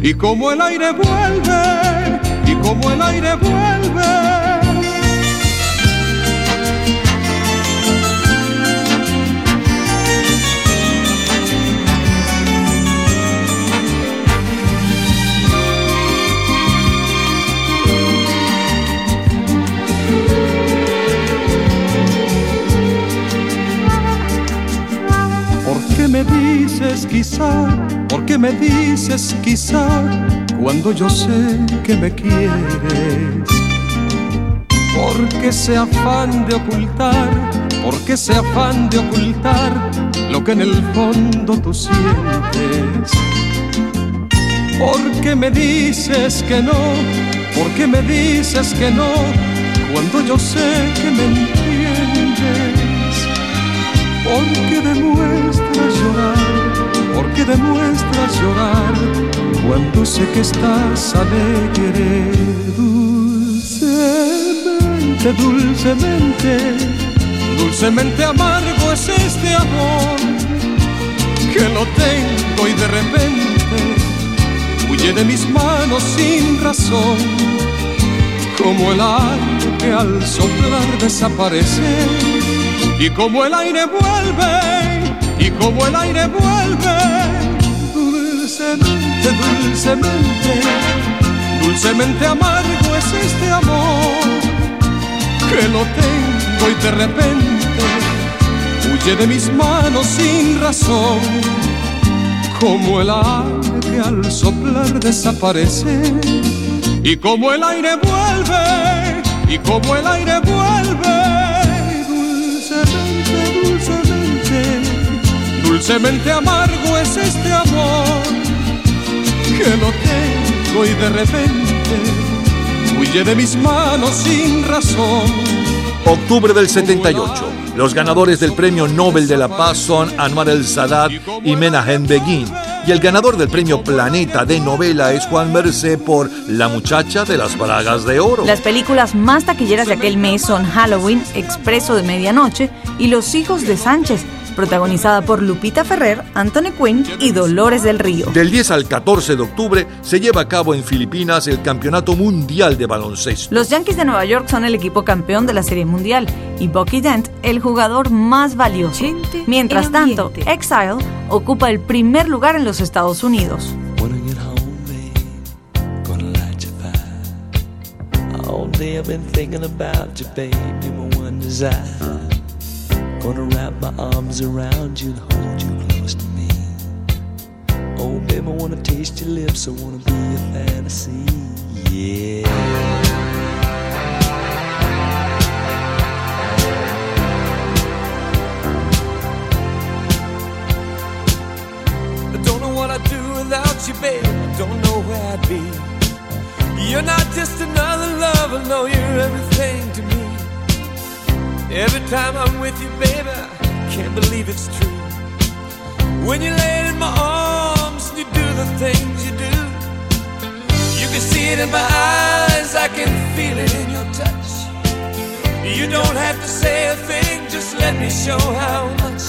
y como el aire vuelve, y como el aire vuelve. Dices quizá? ¿Por qué me dices quizá? Cuando yo sé que me quieres. ¿Por qué ese afán de ocultar? ¿Por qué ese afán de ocultar lo que en el fondo tú sientes? ¿Por qué me dices que no? ¿Por qué me dices que no? Cuando yo sé que me entiendes. Porque demuestras llorar, porque demuestras llorar cuando sé que estás alegre. Dulcemente, dulcemente, dulcemente amargo es este amor que lo tengo y de repente huye de mis manos sin razón, como el aire que al soplar desaparece y como el aire vuelve, como el aire vuelve, dulcemente, dulcemente, dulcemente amargo es este amor que lo tengo y de repente huye de mis manos sin razón, como el aire al soplar desaparece, y como el aire vuelve, y como el aire vuelve dulcemente, dulcemente, dulcemente amargo es este amor que lo tengo y de repente huye de mis manos sin razón. Octubre del 78. Los ganadores del Premio Nobel de la Paz son Anwar el Sadat y Menahem Begin. Y el ganador del Premio Planeta de Novela es Juan Mercé por La muchacha de las bragas de oro. Las películas más taquilleras de aquel mes son Halloween, Expreso de Medianoche y Los hijos de Sánchez, protagonizada por Lupita Ferrer, Anthony Quinn y Dolores del Río. Del 10 al 14 de octubre se lleva a cabo en Filipinas el Campeonato Mundial de Baloncesto. Los Yankees de Nueva York son el equipo campeón de la Serie Mundial y Bucky Dent el jugador más valioso. Mientras en tanto. Exile ocupa el primer lugar en los Estados Unidos. All day I've been thinking about you, my one desire. Wanna wrap my arms around you and hold you close to me. Oh, baby, I wanna taste your lips. I wanna be a fantasy. Yeah. you, babe. Don't know where I'd be. You're not just another lover, no, you're everything to me you, time I'm with you, baby, I can't believe it's true. When you lay in my arms and you do the things you do, you can see it in my eyes, I can feel it in your touch. You don't have to say a thing, just let me show how much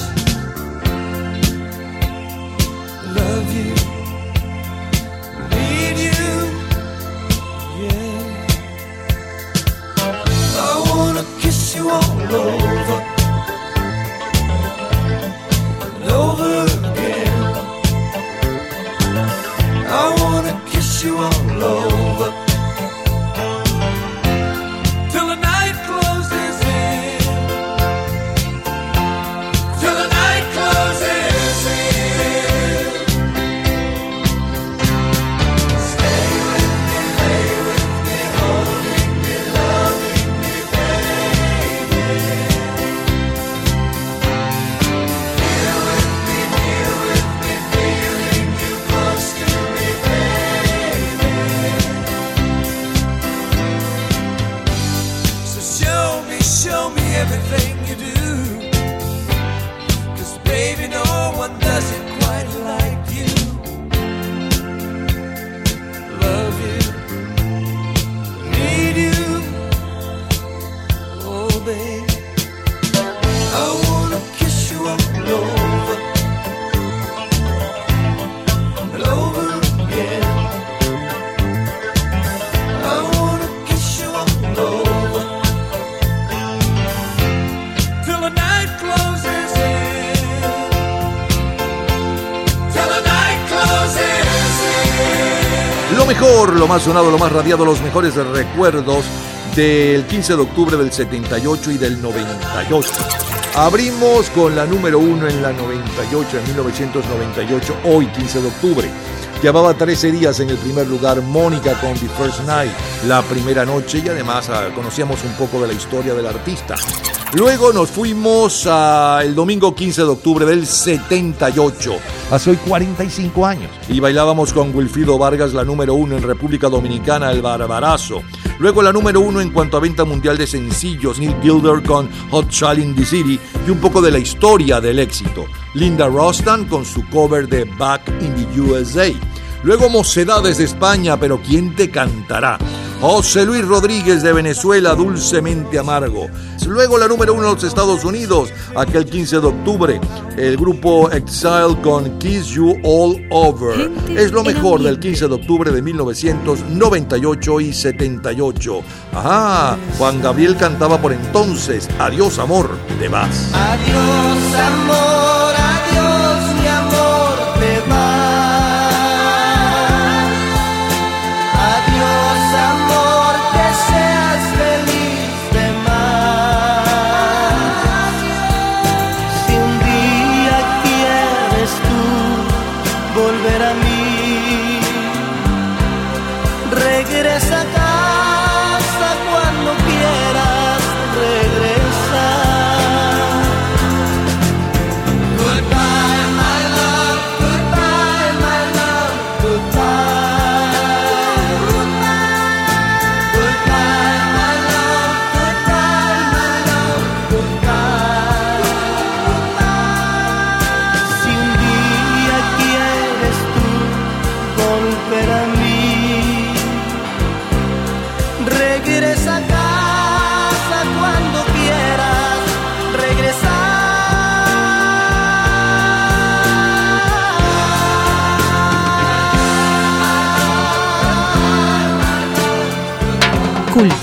I love you, kiss you all over, and over again. I wanna kiss you all over in. Lo más sonado, lo más radiado, los mejores recuerdos del 15 de octubre del 78 y del 98. Abrimos con la número uno en la 98, en 1998, hoy 15 de octubre. Llevaba 13 días en el primer lugar Mónica con The First Night, la primera noche, y además ah, conocíamos un poco de la historia del artista. Luego nos fuimos a el domingo 15 de octubre del 78, hace hoy 45 años, y bailábamos con Wilfrido Vargas la número uno en República Dominicana, El Barbarazo. Luego la número uno en cuanto a venta mundial de sencillos, Neil Gilder con Hot Child in the City y un poco de la historia del éxito. Linda Rostan con su cover de Back in the USA. Luego Mocedades de España, pero ¿quién te cantará? José Luis Rodríguez de Venezuela, Dulcemente Amargo. Luego la número uno en los Estados Unidos, aquel 15 de octubre, el grupo Exile con Kiss You All Over. Es lo mejor del 15 de octubre de 1998 y 78. Ajá, Juan Gabriel cantaba por entonces, Adiós amor, te vas. Adiós amor,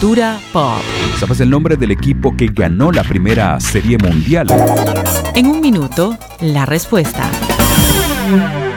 Cultura pop. ¿Sabes el nombre del equipo que ganó la primera serie mundial? En un minuto, la respuesta.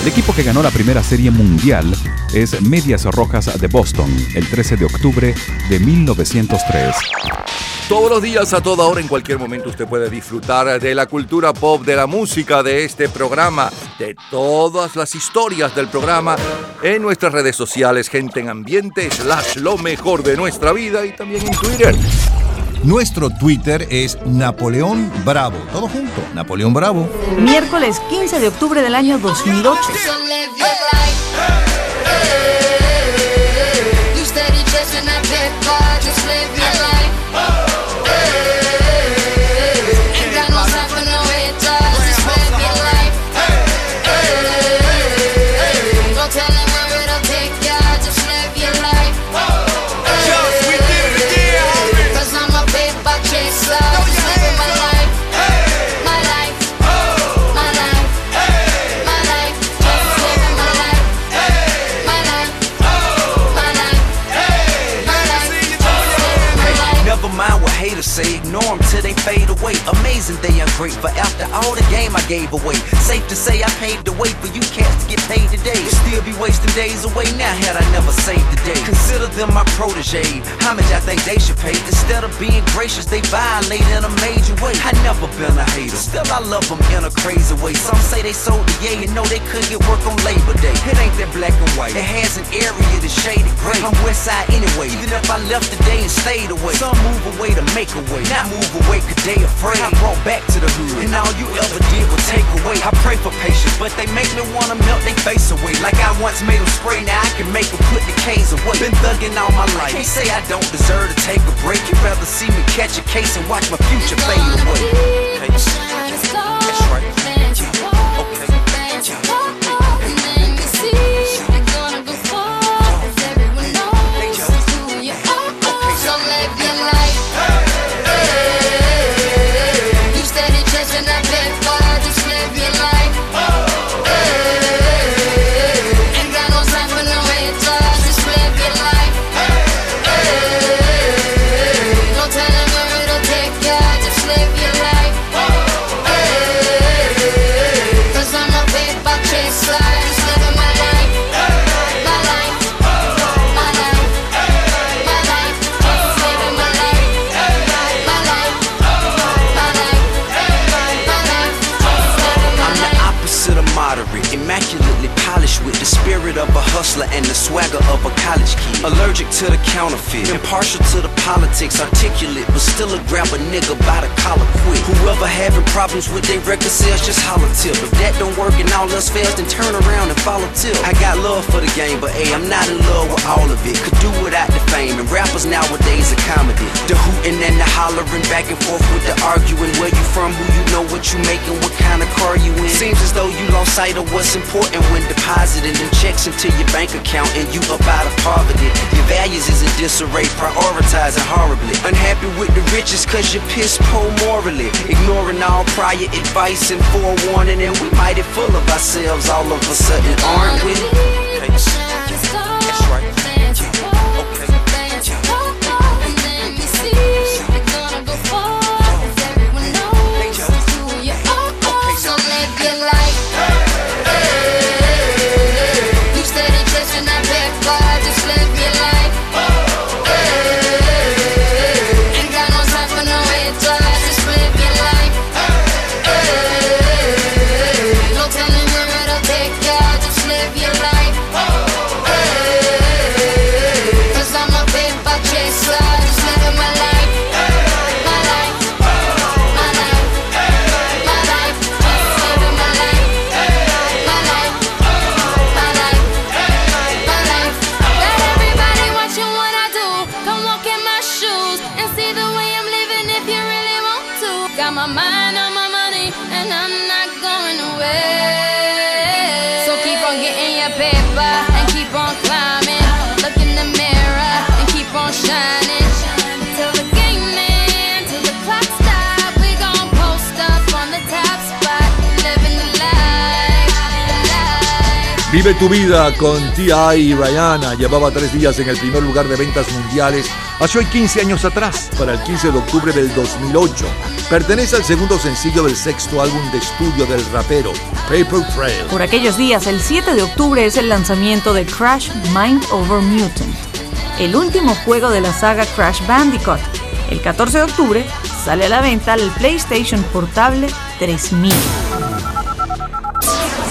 El equipo que ganó la primera serie mundial es Medias Rojas de Boston el 13 de octubre de 1903. Todos los días, a toda hora, en cualquier momento, usted puede disfrutar de la cultura pop, de la música, de este programa, de todas las historias del programa en nuestras redes sociales, gente en ambiente, slash lo mejor de nuestra vida y también en Twitter. Nuestro Twitter es Napoleón Bravo. Todo junto, Napoleón Bravo. Miércoles 15 de octubre del año 2008. Amazing they ungrateful after all the game I gave away. Safe to say I paved the way for you cats to get paid today. Still be wasting days away now had I never saved the day. Consider them my protege. How much I think they should pay? Instead of being gracious, they violate in a major way. I never been a hater, still I love them in a crazy way. Some say they sold the yay and know they couldn't get work on Labor Day. It ain't that black and white. It has an area that's shaded gray. I'm west side anyway, even if I left today and stayed away. Some move away to make a way, not move away cause they afraid. I brought back to the hood, and all you ever did was take away. I pray for patience, but they make me wanna melt their face away. Like I once made them spray, now I can make them put the K's away. Been thugging all my life, can't say I don't deserve to take a break. You'd rather see me catch a case and watch my future fade away. That's right. Allergic to the counterfeit, impartial to the politics, articulate, but still a grab a nigga by the collar quick. Whoever having problems with their record sales, just holler tip. If that don't work and all else fails, then turn around and follow tip. I got love for the game, but hey, I'm not in love with all of it. Could do without the fame, and rappers nowadays are comedy. The hooting and the hollering, back and forth with the arguing. Where you from, who you know, what you making, what kind of car you in. Seems as though you lost sight of what's important when depositing them checks into your bank account and you up out of poverty. Your values is in disarray, prioritizing horribly. Unhappy with the riches cause you're piss poor morally. Ignoring all prior advice and forewarning, and we mighty full of ourselves all of a sudden, aren't we? That's right. Vive tu vida con T.I. y Rihanna. Llevaba tres días en el primer lugar de ventas mundiales hace hoy 15 años atrás, para el 15 de octubre del 2008. Pertenece al segundo sencillo del sexto álbum de estudio del rapero, Paper Trail. Por aquellos días, el 7 de octubre es el lanzamiento de Crash Mind Over Mutant, el último juego de la saga Crash Bandicoot, El 14 de octubre sale a la venta el PlayStation Portable 3000.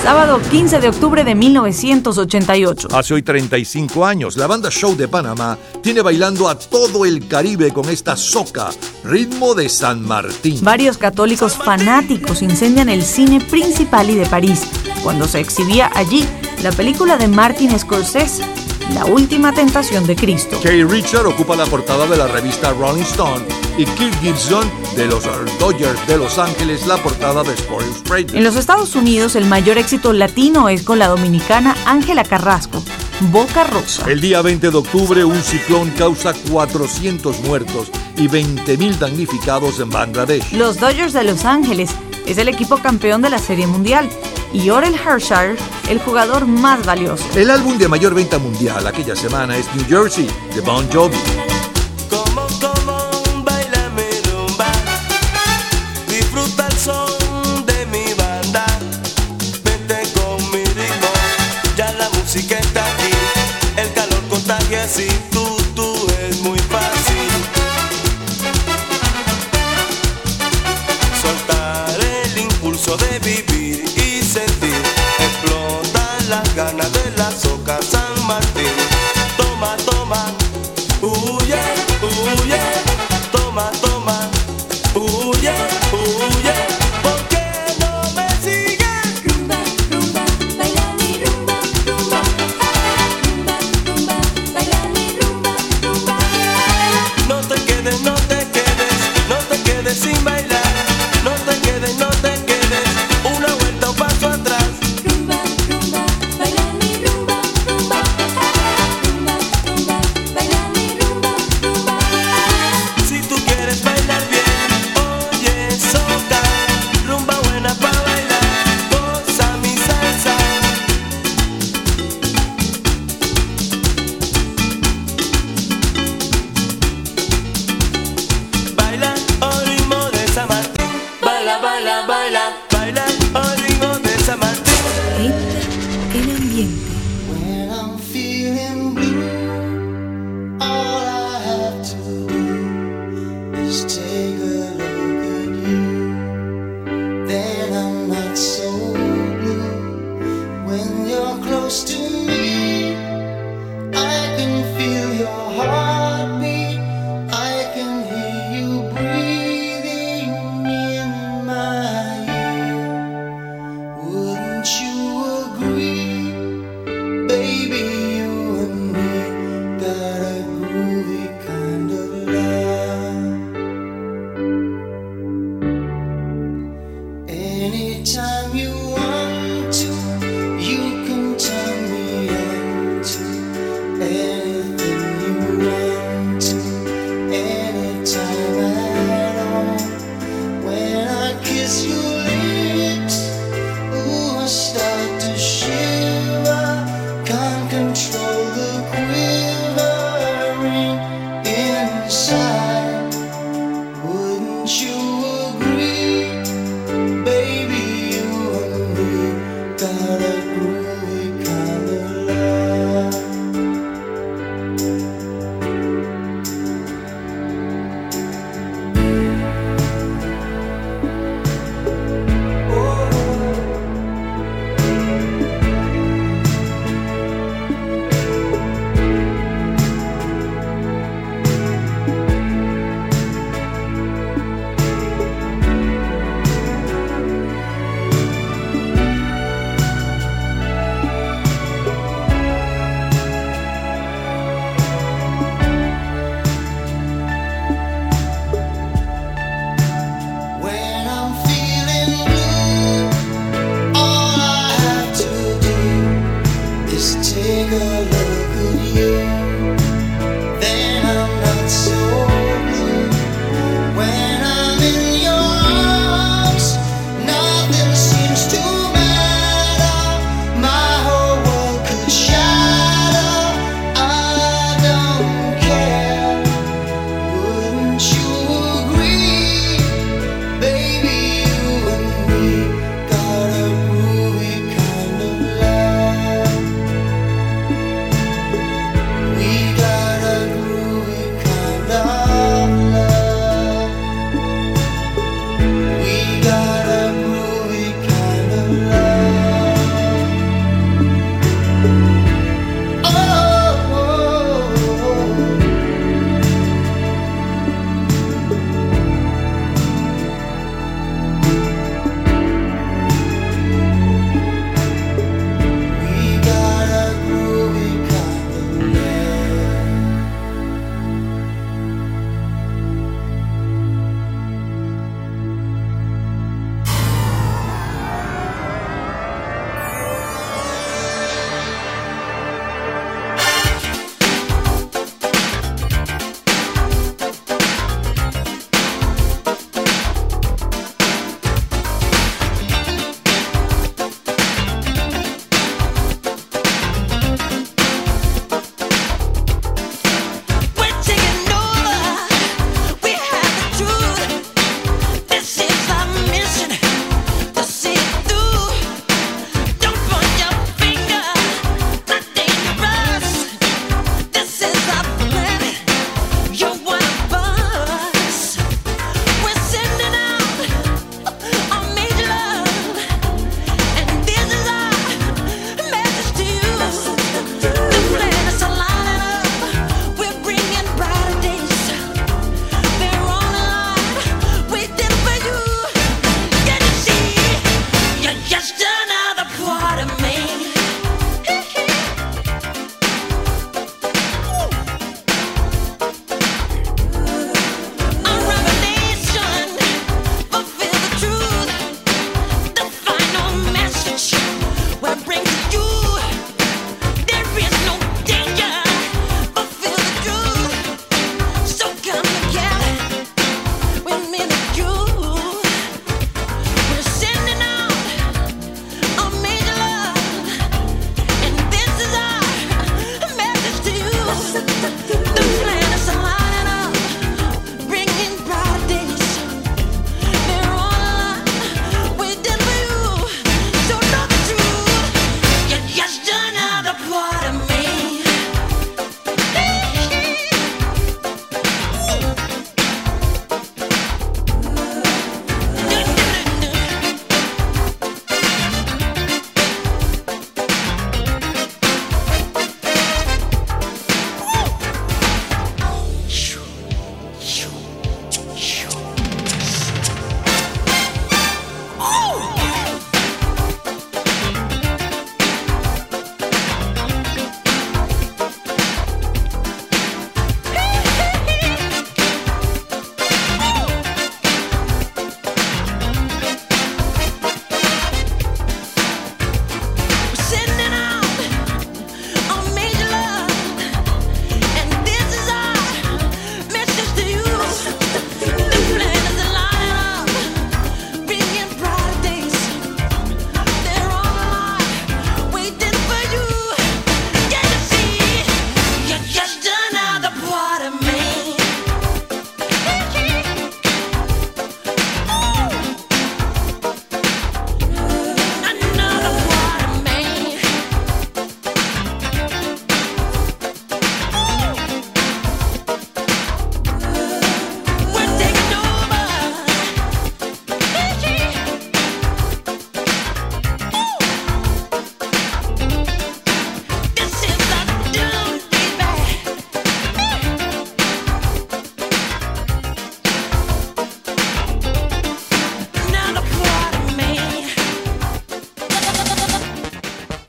Sábado 15 de octubre de 1988. Hace hoy 35 años, la banda Show de Panamá tiene bailando a todo el Caribe con esta soca, ritmo de San Martín. Varios católicos fanáticos incendian el cine principal y de París cuando se exhibía allí la película de Martin Scorsese, La última tentación de Cristo. Kay Richard ocupa la portada de la revista Rolling Stone y Kirk Gibson de los Dodgers de Los Ángeles la portada de Sports Illustrated. En los Estados Unidos el mayor éxito latino es con la dominicana Ángela Carrasco, Boca Rosa. El día 20 de octubre un ciclón causa 400 muertos y 20.000 damnificados en Bangladesh. Los Dodgers de Los Ángeles es el equipo campeón de la Serie Mundial y Orel Hershiser el jugador más valioso. El álbum de mayor venta mundial aquella semana es New Jersey de Bon Jovi. Disfruta el son de mi banda. Vente con mi ritmo. Ya la música está aquí. El calor contagia así. Tú, tú es muy fácil. Soltar el impulso de sentir. Explotan las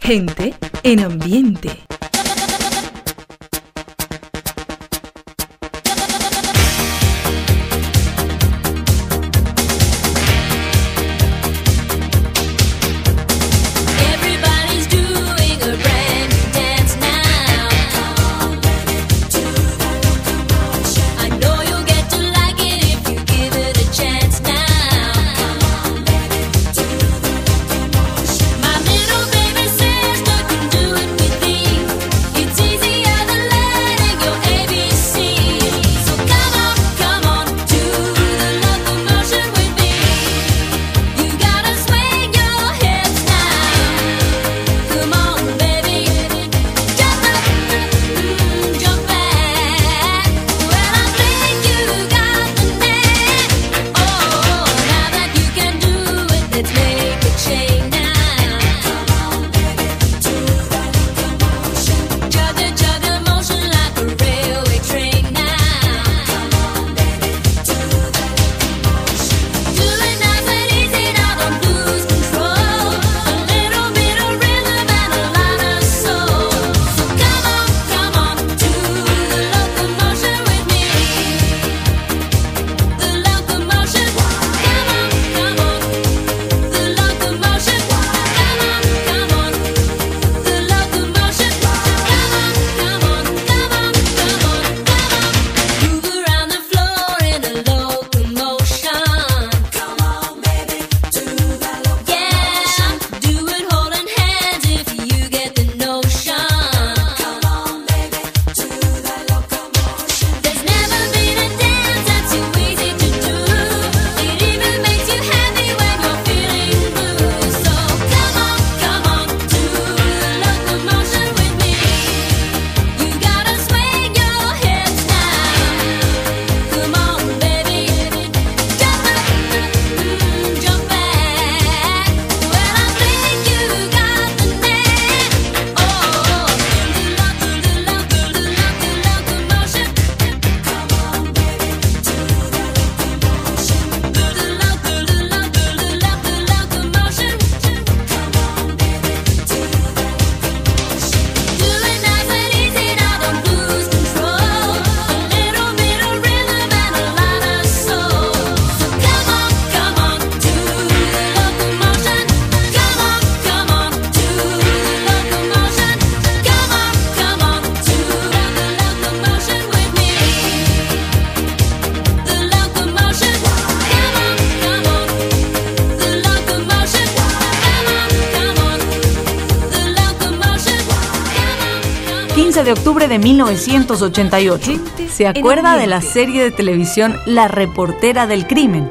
Gente en ambiente. 1988. ¿Se acuerda de la serie de televisión La reportera del crimen?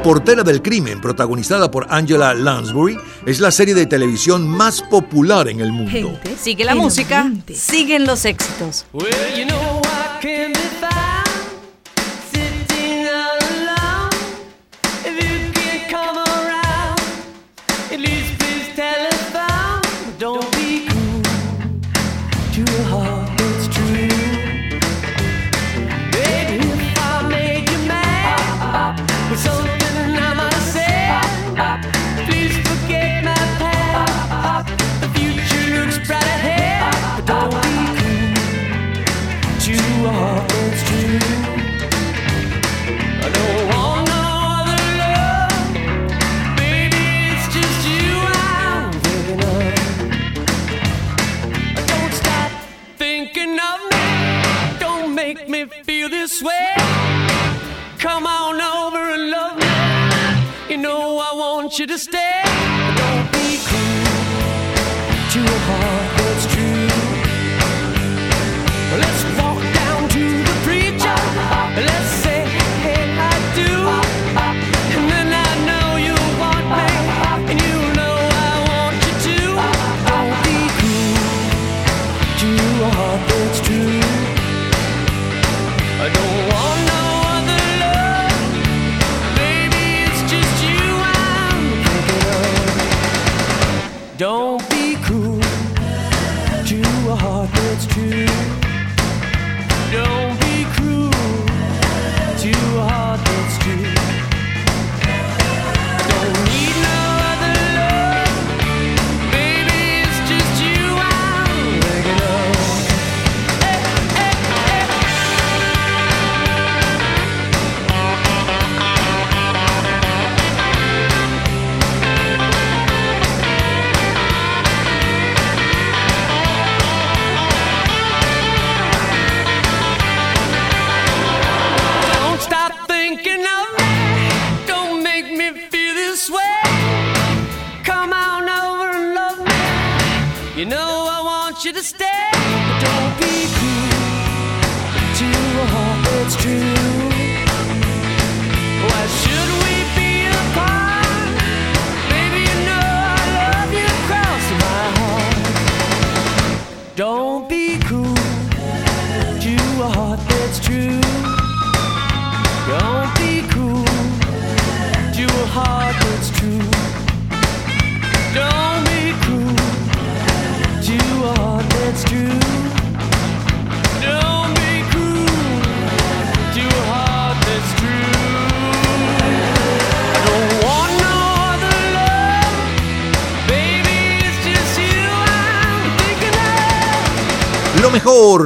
Reportera del Crimen, protagonizada por Angela Lansbury, es la serie de televisión más popular en el mundo. Sigue la música, siguen los éxitos. Well, you know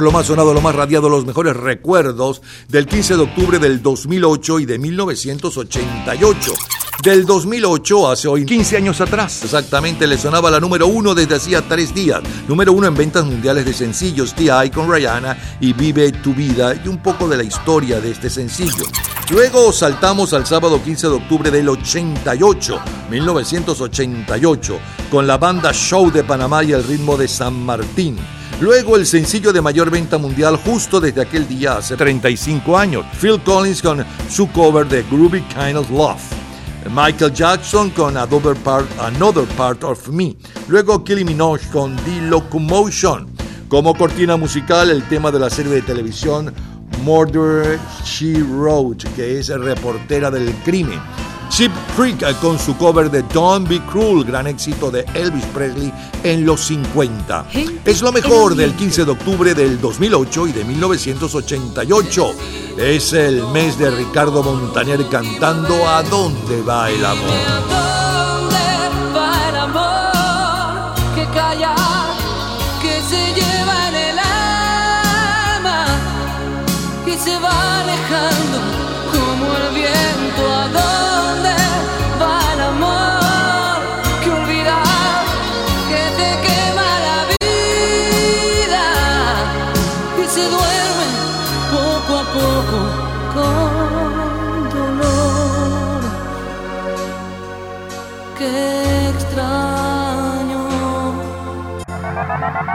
Lo más sonado, lo más radiado, los mejores recuerdos del 15 de octubre del 2008 y de 1988. Del 2008 hace hoy 15 años atrás. Exactamente, le sonaba la número uno desde hacía tres días. Número uno en ventas mundiales de sencillos, T.I. con Rihanna y Vive tu vida y un poco de la historia de este sencillo. Luego saltamos al sábado 15 de octubre del 88, 1988, con la banda Show de Panamá y el ritmo de San Martín. Luego el sencillo de mayor venta mundial justo desde aquel día hace 35 años, Phil Collins con su cover de Groovy Kind of Love. Michael Jackson con Another Part, Another Part of Me. Luego Kylie Minogue con The Locomotion. Como cortina musical, el tema de la serie de televisión Murder She Wrote, que es reportera del crimen. Chip Creek eh, con su cover de Don't Be Cruel, gran éxito de Elvis Presley en los 50. Es lo mejor del 15 de octubre del 2008 y de 1988. Es el mes de Ricardo Montaner cantando A dónde va el amor. ¿Dónde va el amor que calla,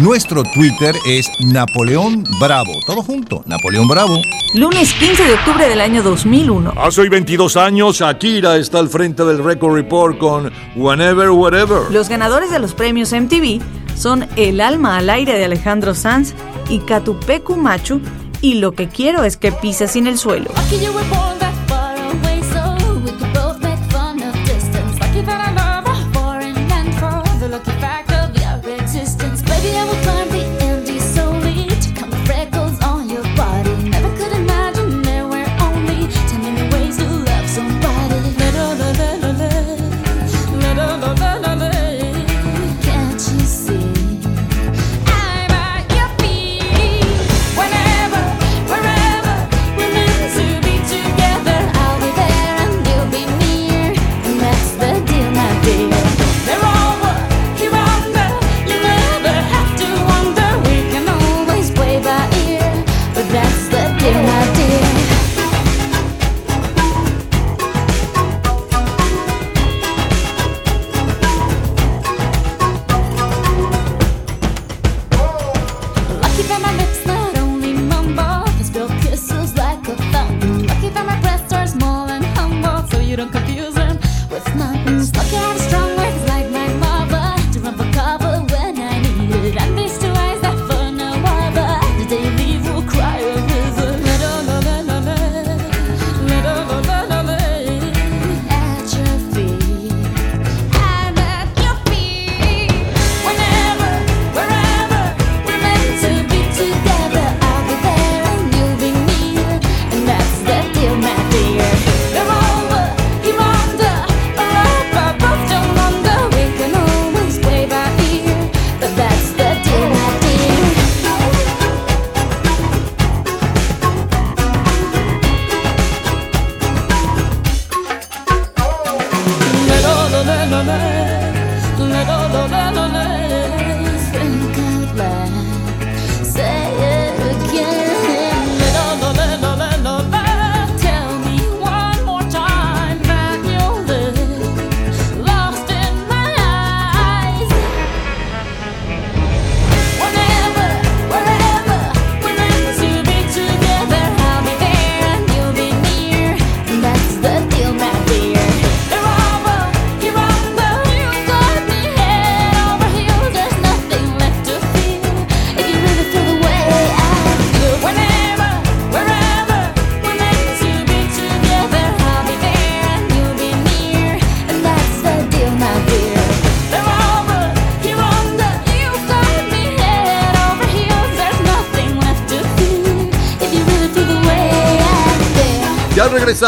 Nuestro Twitter es Napoleón Bravo. Todo junto, Napoleón Bravo. Lunes 15 de octubre del año 2001. Hace hoy 22 años, Shakira está al frente del Record Report con Whenever, Whatever. Los ganadores de los premios MTV son El alma al aire de Alejandro Sanz y Catupecu Machu y Lo que quiero es que pises sin el suelo. You were born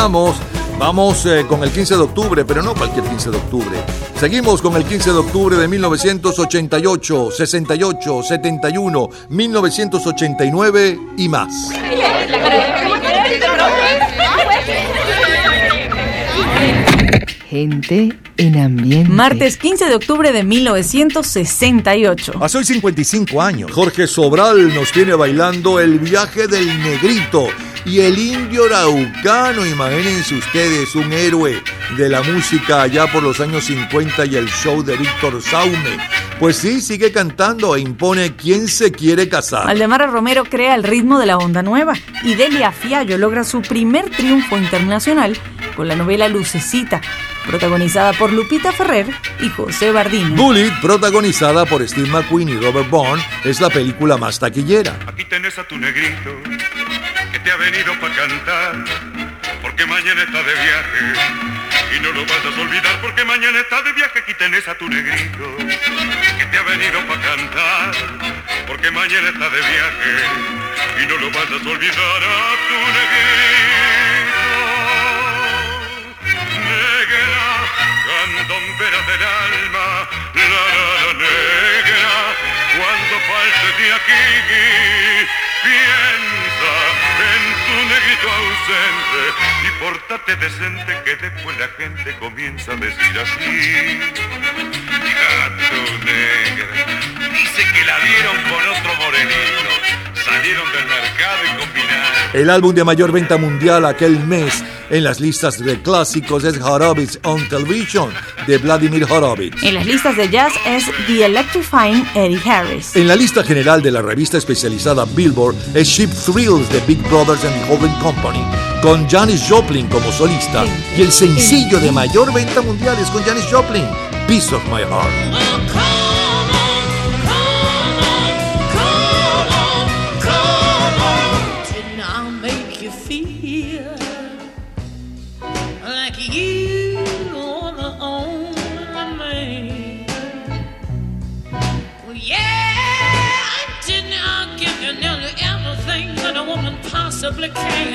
regresamos. Vamos eh, con el 15 de octubre, pero no cualquier 15 de octubre. Seguimos con el 15 de octubre de 1988, 68, 71, 1989 y más. Gente en ambiente. Martes 15 de octubre de 1968. Hace hoy 55 años, Jorge Sobral nos tiene bailando El viaje del negrito y el indio araucano. Imagínense ustedes, un héroe de la música allá por los años 50 y el show de Víctor Saume. Pues sí, sigue cantando e impone quién se quiere casar. Aldemara Romero crea el ritmo de la onda nueva y Delia Fiallo logra su primer triunfo internacional con la novela Lucecita, protagonizada por Lupita Ferrer y José Bardini. Bullet, protagonizada por Steve McQueen y Robert Bond, es la película más taquillera. Aquí tenés a tu negrito que te ha venido para cantar, porque mañana está de viaje. Y no lo vas a olvidar porque mañana está de viaje. Aquí tenés a tu negrito que te ha venido para cantar, porque mañana está de viaje. Y no lo vas a olvidar a tu negrito. Negra, candombera del alma, la la la negra, cuando falte de aquí, piensa en tu negrito ausente y pórtate decente que después la gente comienza a decir así. Gato negra, dice que la dieron con otro morenito, salieron del mercado y combinaron. El álbum de mayor venta mundial aquel mes en las listas de clásicos es Horowitz on Television de Vladimir Horowitz. En las listas de jazz es The Electrifying Eddie Harris. En la lista general de la revista especializada Billboard es Ship Thrills de Big Brothers and Holding Company, con Janis Joplin como solista, y el sencillo de mayor venta mundial es con Janis Joplin, Piece of My Heart. change.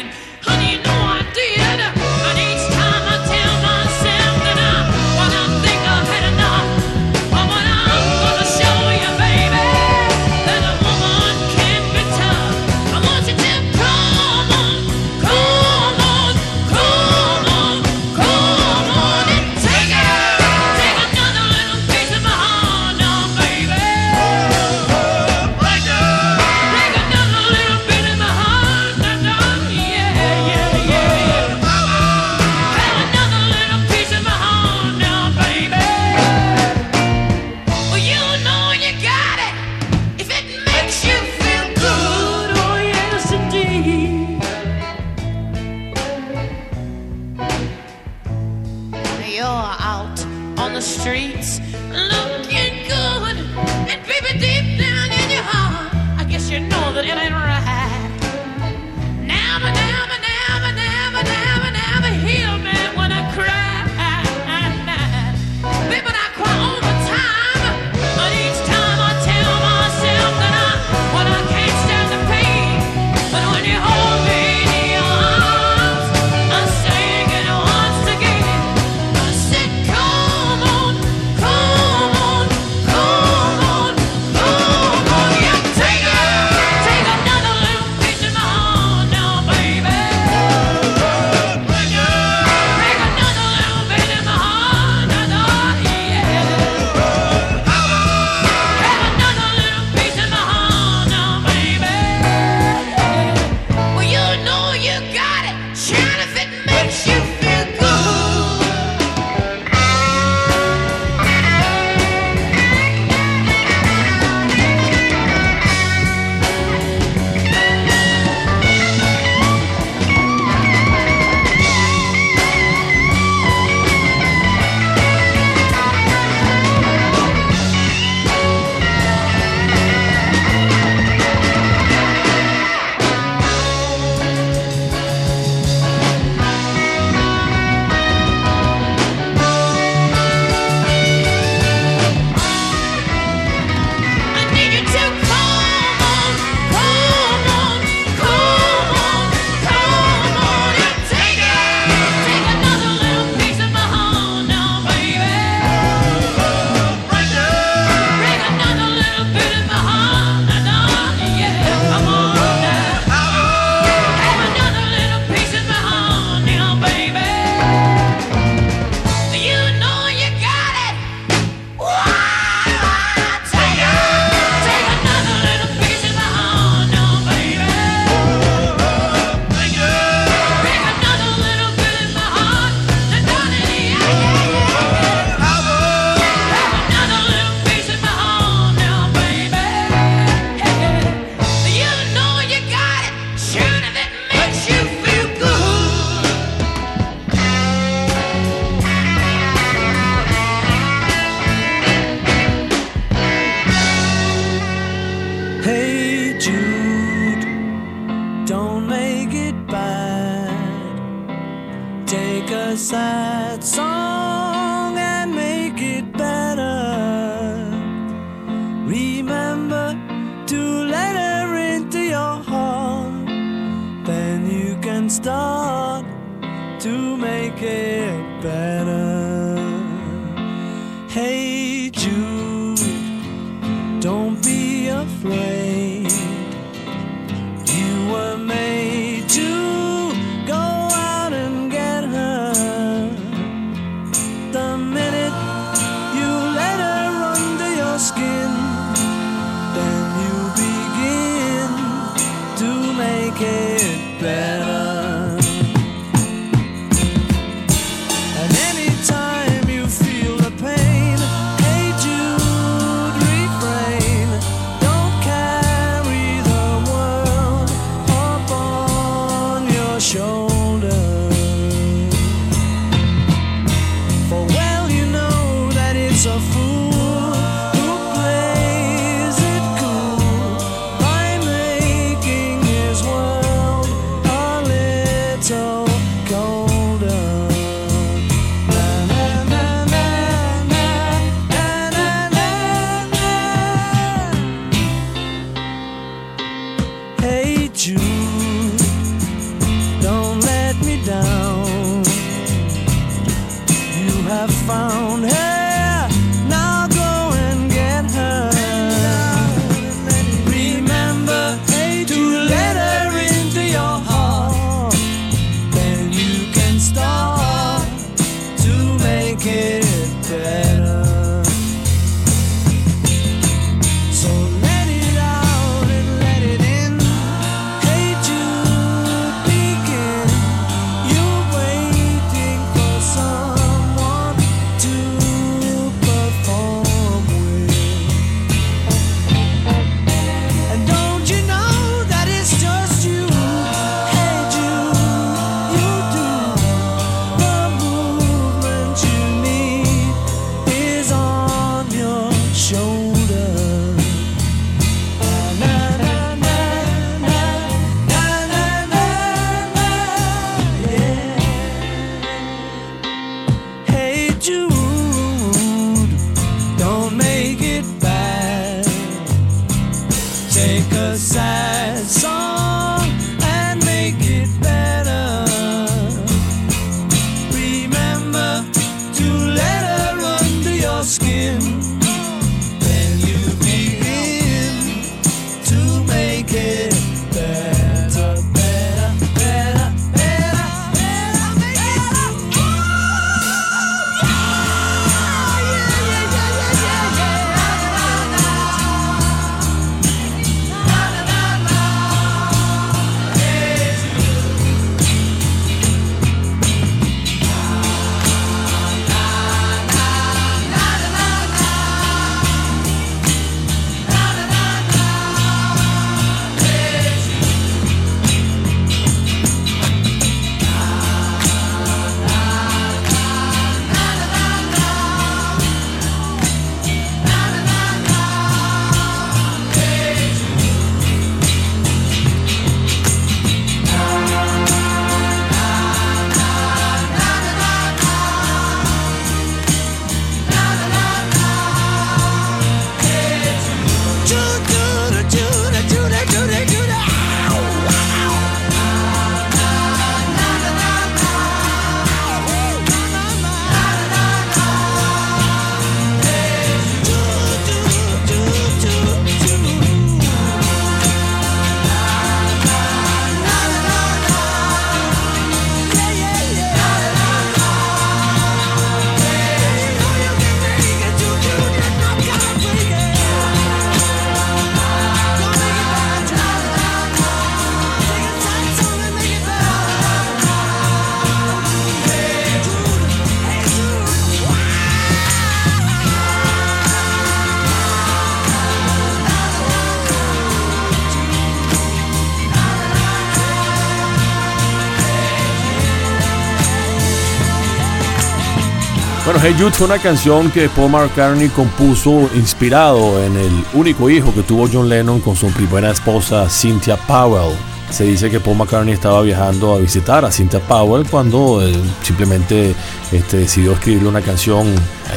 Hey Jude fue una canción que Paul McCartney compuso inspirado en el único hijo que tuvo John Lennon con su primera esposa Cynthia Powell. Se dice que Paul McCartney estaba viajando a visitar a Cynthia Powell cuando eh, simplemente este, decidió escribirle una canción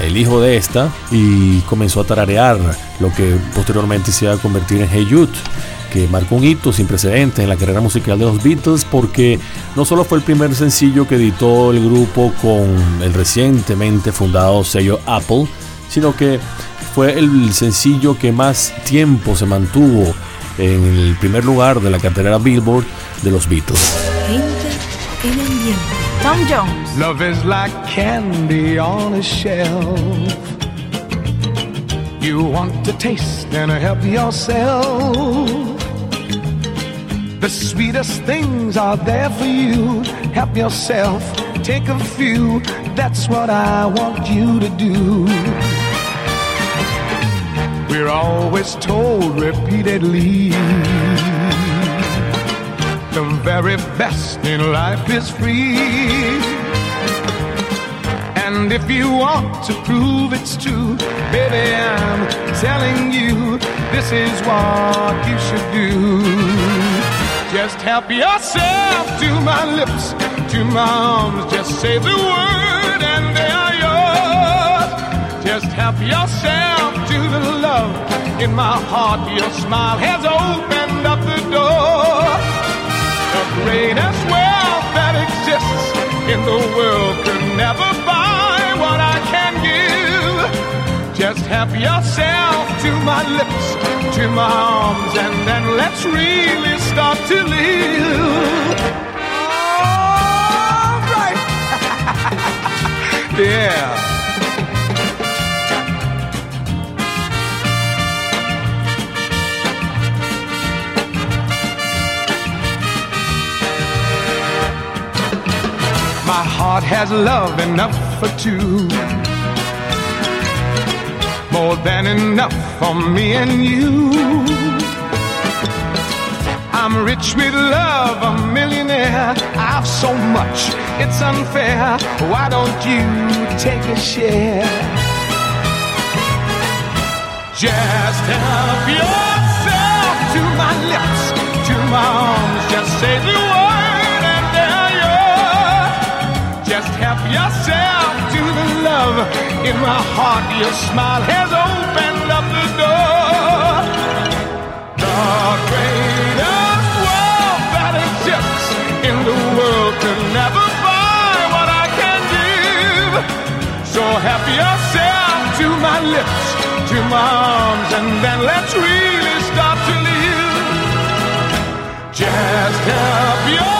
el hijo de esta y comenzó a tararear lo que posteriormente se iba a convertir en Hey Jude que marcó un hito sin precedentes en la carrera musical de los Beatles porque no solo fue el primer sencillo que editó el grupo con el recientemente fundado sello Apple, sino que fue el sencillo que más tiempo se mantuvo en el primer lugar de la cartera Billboard de los Beatles. Gente en ambiente. Tom Jones. Love is like candy on a shelf. You want to taste and help yourself. The sweetest things are there for you. Help yourself, take a few. That's what I want you to do. We're always told repeatedly the very best in life is free. And if you want to prove it's true, baby, I'm telling you, this is what you should do. Just help yourself to my lips, to my arms. Just say the word and they are yours. Just help yourself to the love in my heart. Your smile has opened up the door. The greatest wealth that exists in the world could never buy what I can give. Just help yourself to my lips, to my arms, and then let's really start to live. All right. yeah. My heart has love enough for two. More than enough for me and you. I'm rich with love, a millionaire. I've so much, it's unfair. Why don't you take a share? Just help yourself to my lips, to my arms. Just say the word Just help yourself to the love in my heart. Your smile has opened up the door. The greatest wealth that exists in the world can never buy what I can give. So help yourself to my lips, to my arms, and then let's really start to live. Just help yourself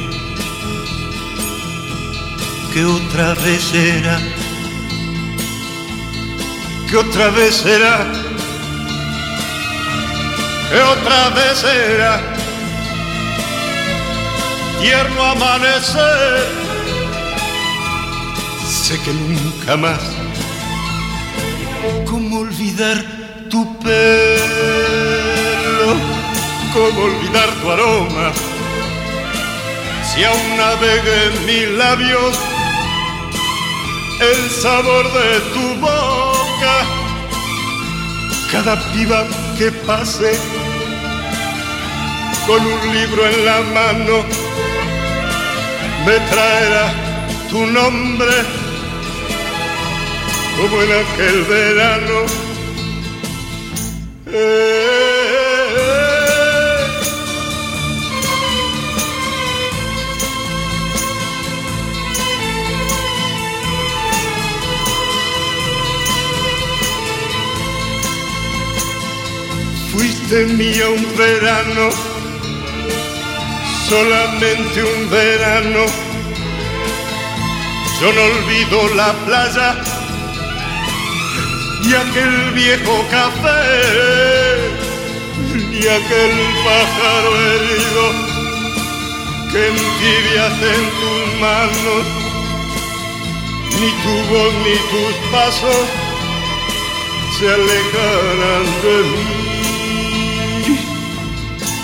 que otra vez será, que otra vez será, que otra vez será. Tierno amanecer, sé que nunca más. ¿Cómo olvidar tu pelo? ¿Cómo olvidar tu aroma? Si aún navega en mis labios el sabor de tu boca, cada piba que pase con un libro en la mano me traerá tu nombre como en aquel verano. Eh, Mía un verano, solamente un verano. Yo no olvido la playa y aquel viejo café, y aquel pájaro herido que entibias en tus manos, ni tu voz ni tus pasos se alejarán de mí,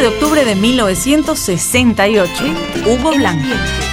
De octubre de 1968, Hugo Blanco.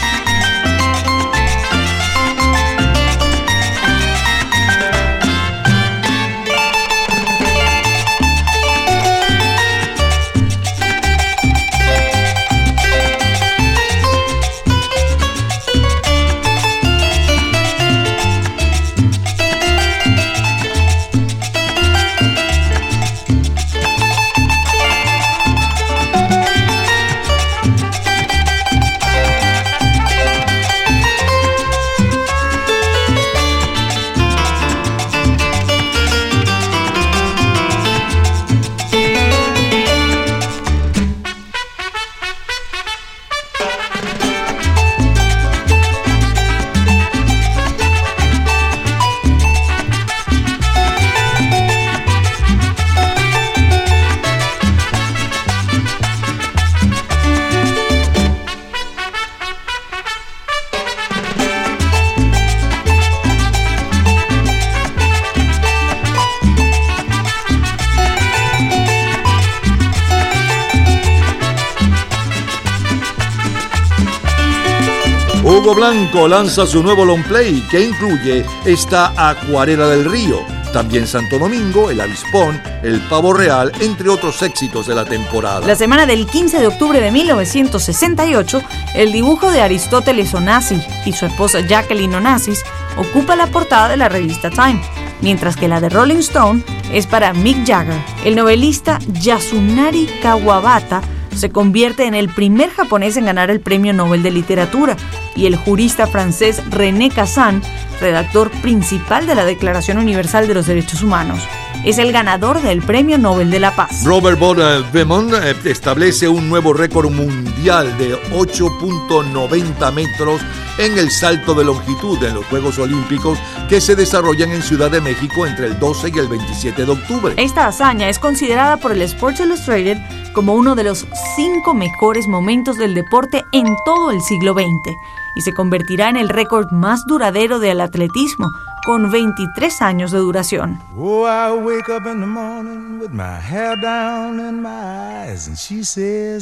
Blanco lanza su nuevo long play que incluye esta Acuarela del Río, también Santo Domingo, El Avispón, El Pavo Real, entre otros éxitos de la temporada. La semana del 15 de octubre de 1968, el dibujo de Aristóteles Onassis y su esposa Jacqueline Onassis ocupa la portada de la revista Time, mientras que la de Rolling Stone es para Mick Jagger. El novelista Yasunari Kawabata se convierte en el primer japonés en ganar el Premio Nobel de Literatura y el jurista francés René Cassin, redactor principal de la Declaración Universal de los Derechos Humanos, es el ganador del Premio Nobel de la Paz. Robert Boda Bemont eh, establece un nuevo récord mundial de 8.90 metros en el salto de longitud en los Juegos Olímpicos que se desarrollan en Ciudad de México entre el 12 y el 27 de octubre. Esta hazaña es considerada por el Sports Illustrated como uno de los cinco mejores momentos del deporte en todo el siglo XX y se convertirá en el récord más duradero del atletismo, con 23 años de duración.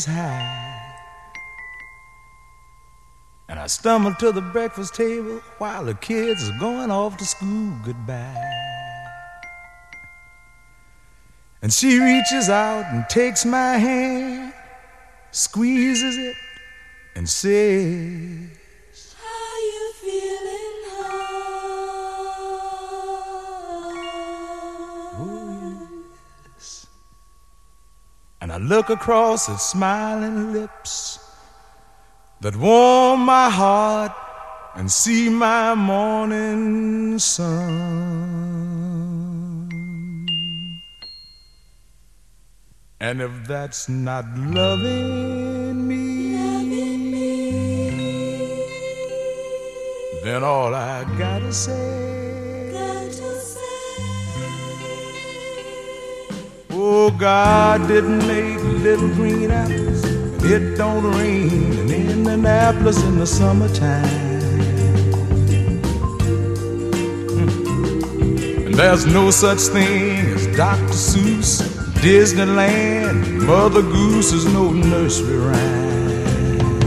And. And I stumble to the breakfast table while the kids are going off to school goodbye. And she reaches out and takes my hand, squeezes it, and says, I look across at smiling lips that warm my heart and see my morning sun. And if that's not loving me, then all I gotta say. Oh, God didn't make little green apples, and it don't rain in Indianapolis in the summertime. And there's no such thing as Dr. Seuss, Disneyland, Mother Goose is no nursery rhyme.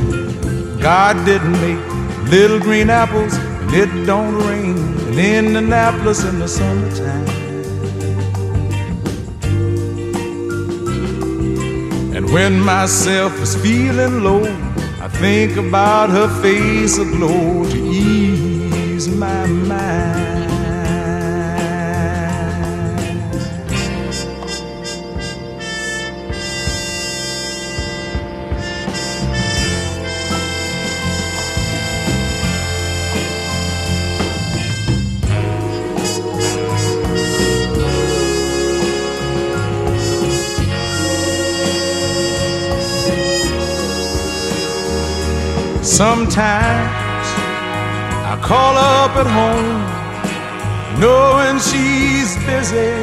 God didn't make little green apples, and it don't rain in Indianapolis in the summertime. When myself is feeling low, I think about her face aglow to ease my mind. Sometimes I call up at home, knowing she's busy.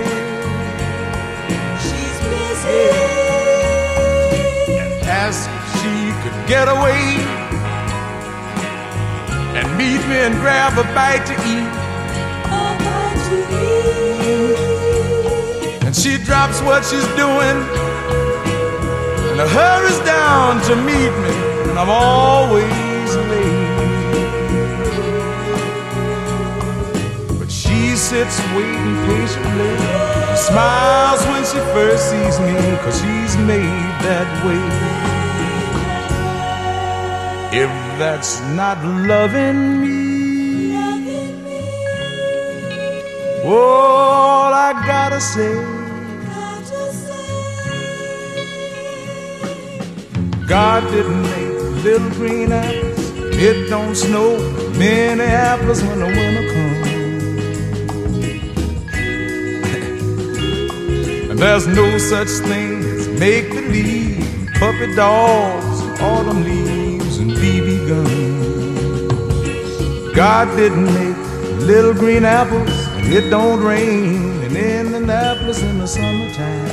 She's busy. And ask if she could get away and meet me and grab a bite to eat. And she drops what she's doing and hurries down to meet me, and I'm always sits waiting patiently, smiles when she first sees me, cause she's made that way. If that's not loving me, all I gotta say. God didn't make little green apples. It don't snow many apples when the winter comes. And there's no such thing as make believe, puppy dogs, autumn leaves, and BB guns. God didn't make little green apples. and It don't rain in Indianapolis in the summertime.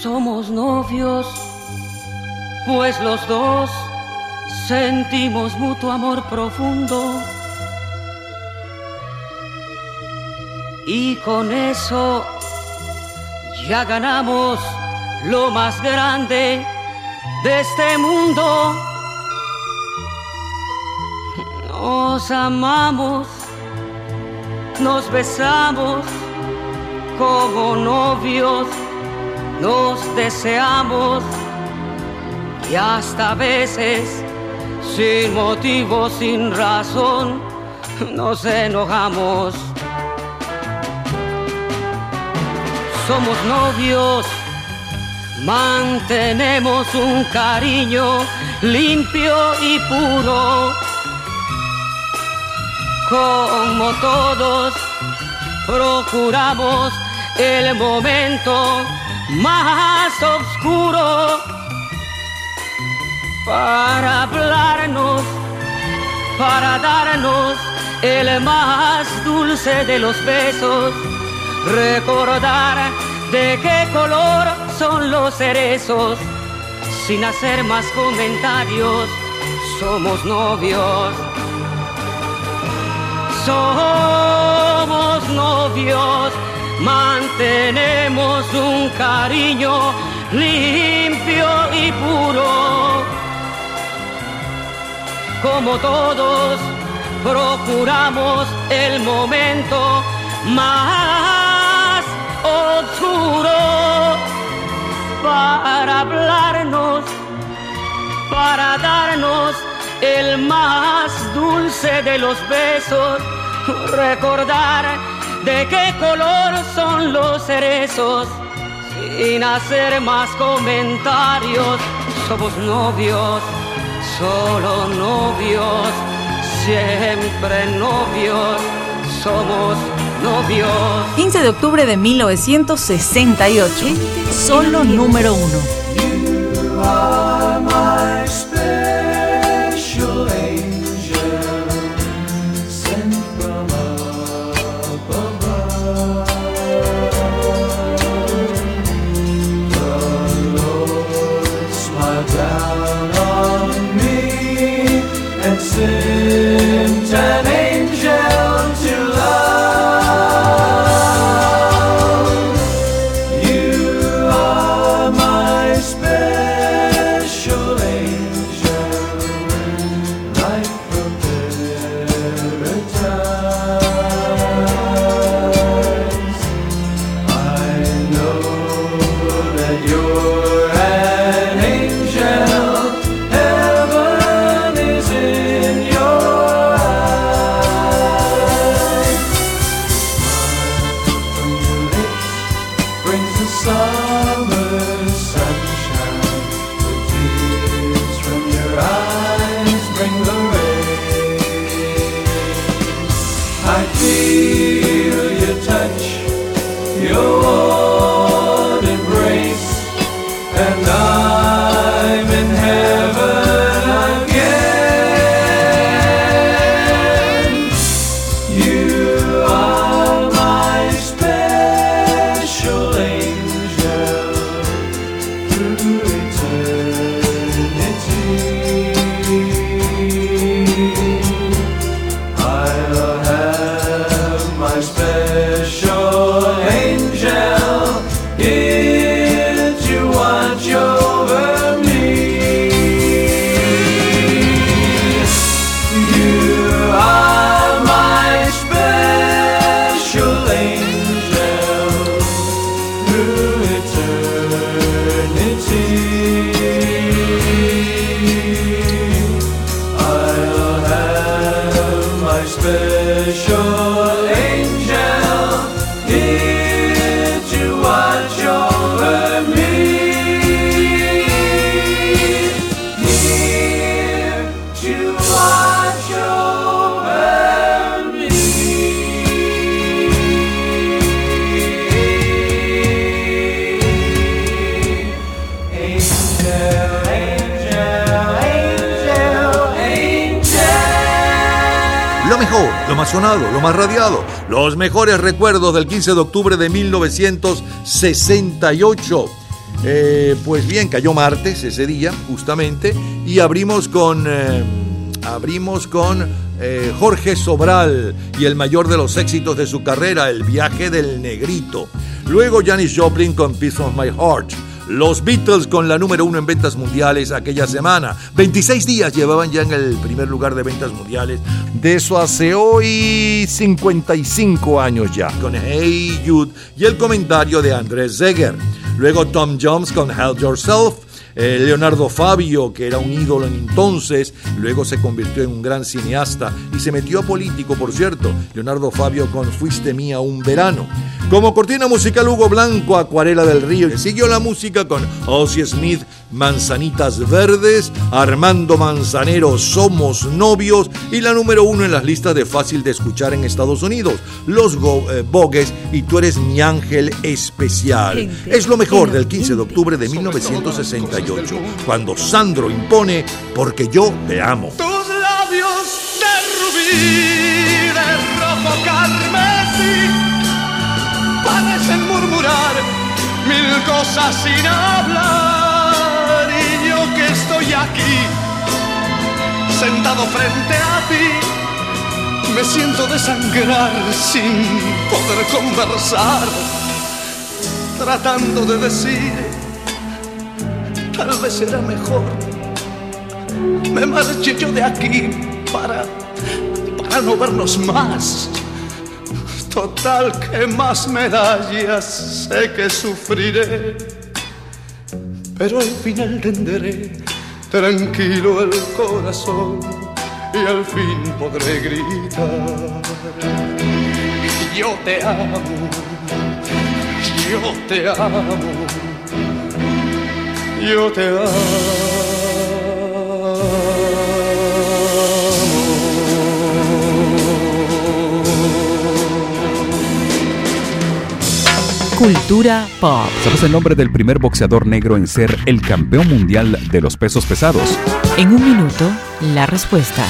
Somos novios, pues los dos sentimos mutuo amor profundo. Con eso ya ganamos lo más grande de este mundo. Nos amamos, nos besamos como novios nos deseamos y hasta a veces sin motivo, sin razón, nos enojamos. Somos novios, mantenemos un cariño limpio y puro. Como todos, procuramos el momento más oscuro para hablarnos, para darnos el más dulce de los besos, recordar de qué color son los cerezos, sin hacer más comentarios, somos novios. Somos novios mantenemos un cariño limpio y puro. Como todos, procuramos el momento más para hablarnos, para darnos el más dulce de los besos, recordar de qué color son los cerezos, sin hacer más comentarios. Somos novios, solo novios, siempre novios, somos novios. 15 de octubre de 1968. Solo número uno. Recuerdos del 15 de octubre de 1968. Eh, pues bien, cayó martes ese día, justamente, y abrimos con. eh, abrimos con eh, Jorge Sobral y el mayor de los éxitos de su carrera, El viaje del negrito. Luego Janis Joplin con Piece of My Heart. Los Beatles con la número uno en ventas mundiales aquella semana. 26 días llevaban ya en el primer lugar de ventas mundiales. De eso hace hoy 55 años ya. Con Hey Jude y el comentario de Andrés Zeger. Luego Tom Jones con Help Yourself. Eh, Leonardo Fabio, que era un ídolo en entonces, luego se convirtió en un gran cineasta y se metió a político, por cierto. Leonardo Fabio con Fuiste mía un verano. Como cortina musical Hugo Blanco, Acuarela del Río. Siguió la música con Ozzy Smith, Manzanitas Verdes, Armando Manzanero, Somos Novios y la número uno en las listas de fácil de escuchar en Estados Unidos, Los Go- eh, Bogues y Tú eres mi ángel especial. Gente Es lo mejor del 15 de octubre de 1968, cuando Sandro impone Porque yo te amo. Tus labios de rubí, de rojo carmesí, parecen murmurar mil cosas sin hablar. Aquí, sentado frente a ti, me siento desangrar sin poder conversar, tratando de decir, tal vez será mejor. Me marché yo de aquí para, para no vernos más. Total, que más medallas sé que sufriré, pero al final tendré tranquilo el corazón y al fin podré gritar. Yo te amo, yo te amo, yo te Cultura pop. ¿Sabes el nombre del primer boxeador negro en ser el campeón mundial de los pesos pesados? En un minuto, la respuesta.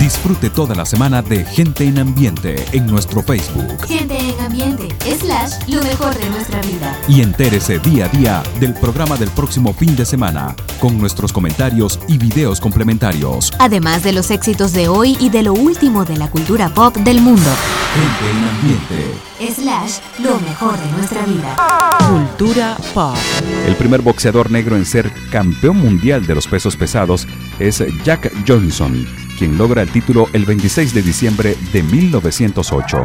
Disfrute toda la semana de Gente en Ambiente en nuestro Facebook Gente en ambiente, slash, lo mejor de nuestra vida. y entérese día a día del programa del próximo fin de semana con nuestros comentarios y videos complementarios. Además de los éxitos de hoy y de lo último de la cultura pop del mundo. Gente en Ambiente. Slash, lo mejor de nuestra vida. Cultura pop. El primer boxeador negro en ser campeón mundial de los pesos pesados es Jack Johnson, quien logra el título el 26 de diciembre de 1908.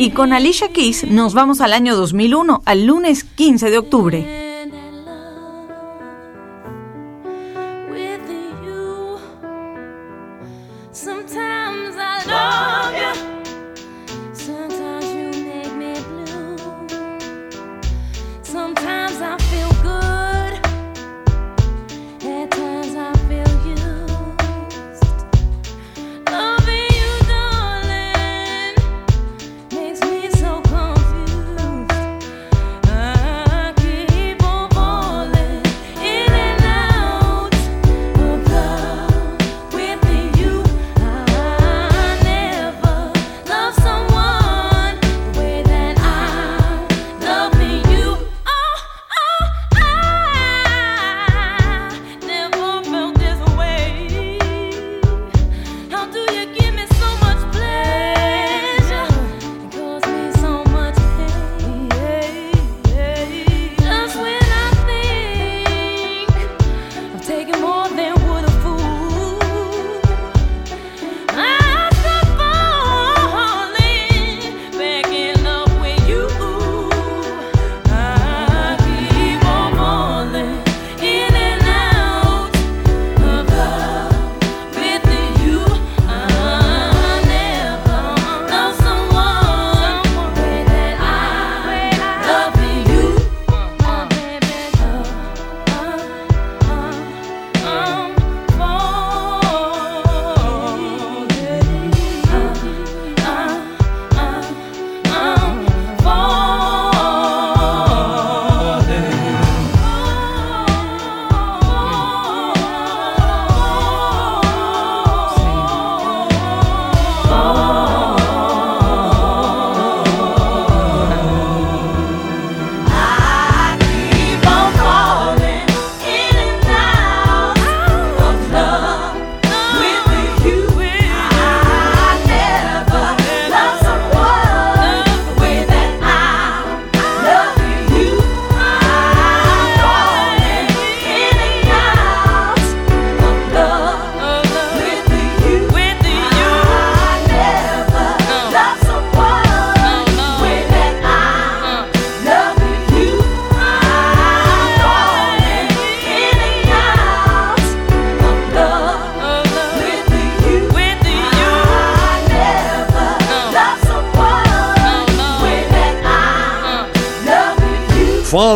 Y con Alicia Keys nos vamos al año 2001, al lunes 15 de octubre.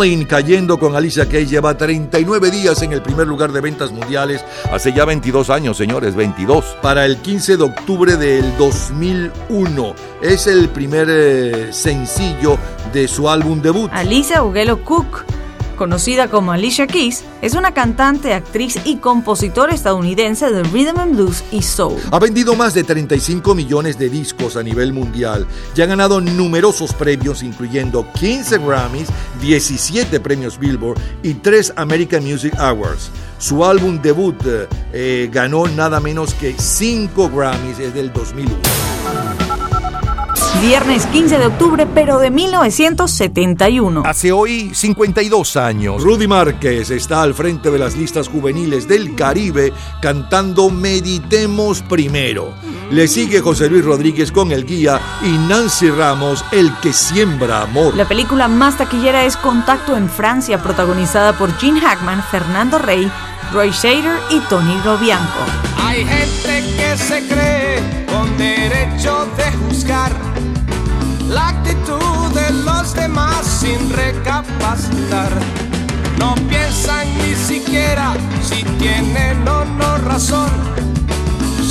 Falling, cayendo con Alicia Keys, lleva 39 días en el primer lugar de ventas mundiales. Hace ya 22 años, señores, 22. Para el 15 de octubre del 2001. Es el primer eh, sencillo de su álbum debut. Alicia Ugelo Cook, conocida como Alicia Keys, es una cantante, actriz y compositora estadounidense de rhythm and blues y soul. Ha vendido más de 35 millones de discos a nivel mundial y ha ganado numerosos premios, incluyendo 15 Grammys, 17 premios Billboard y 3 American Music Awards. Su álbum debut eh, ganó nada menos que 5 Grammys, es del 2001. Viernes 15 de octubre, pero de 1971. Hace hoy 52 años. Rudy Márquez está al frente de las listas juveniles del Caribe cantando Meditemos Primero. Le sigue José Luis Rodríguez con El Guía y Nancy Ramos, El que siembra amor. La película más taquillera es Contacto en Francia, protagonizada por Gene Hackman, Fernando Rey, Roy Shader y Tony Robianco. Hay gente que se cree con derecho de juzgar la actitud de los demás sin recapacitar. No piensan ni siquiera si tienen o no razón.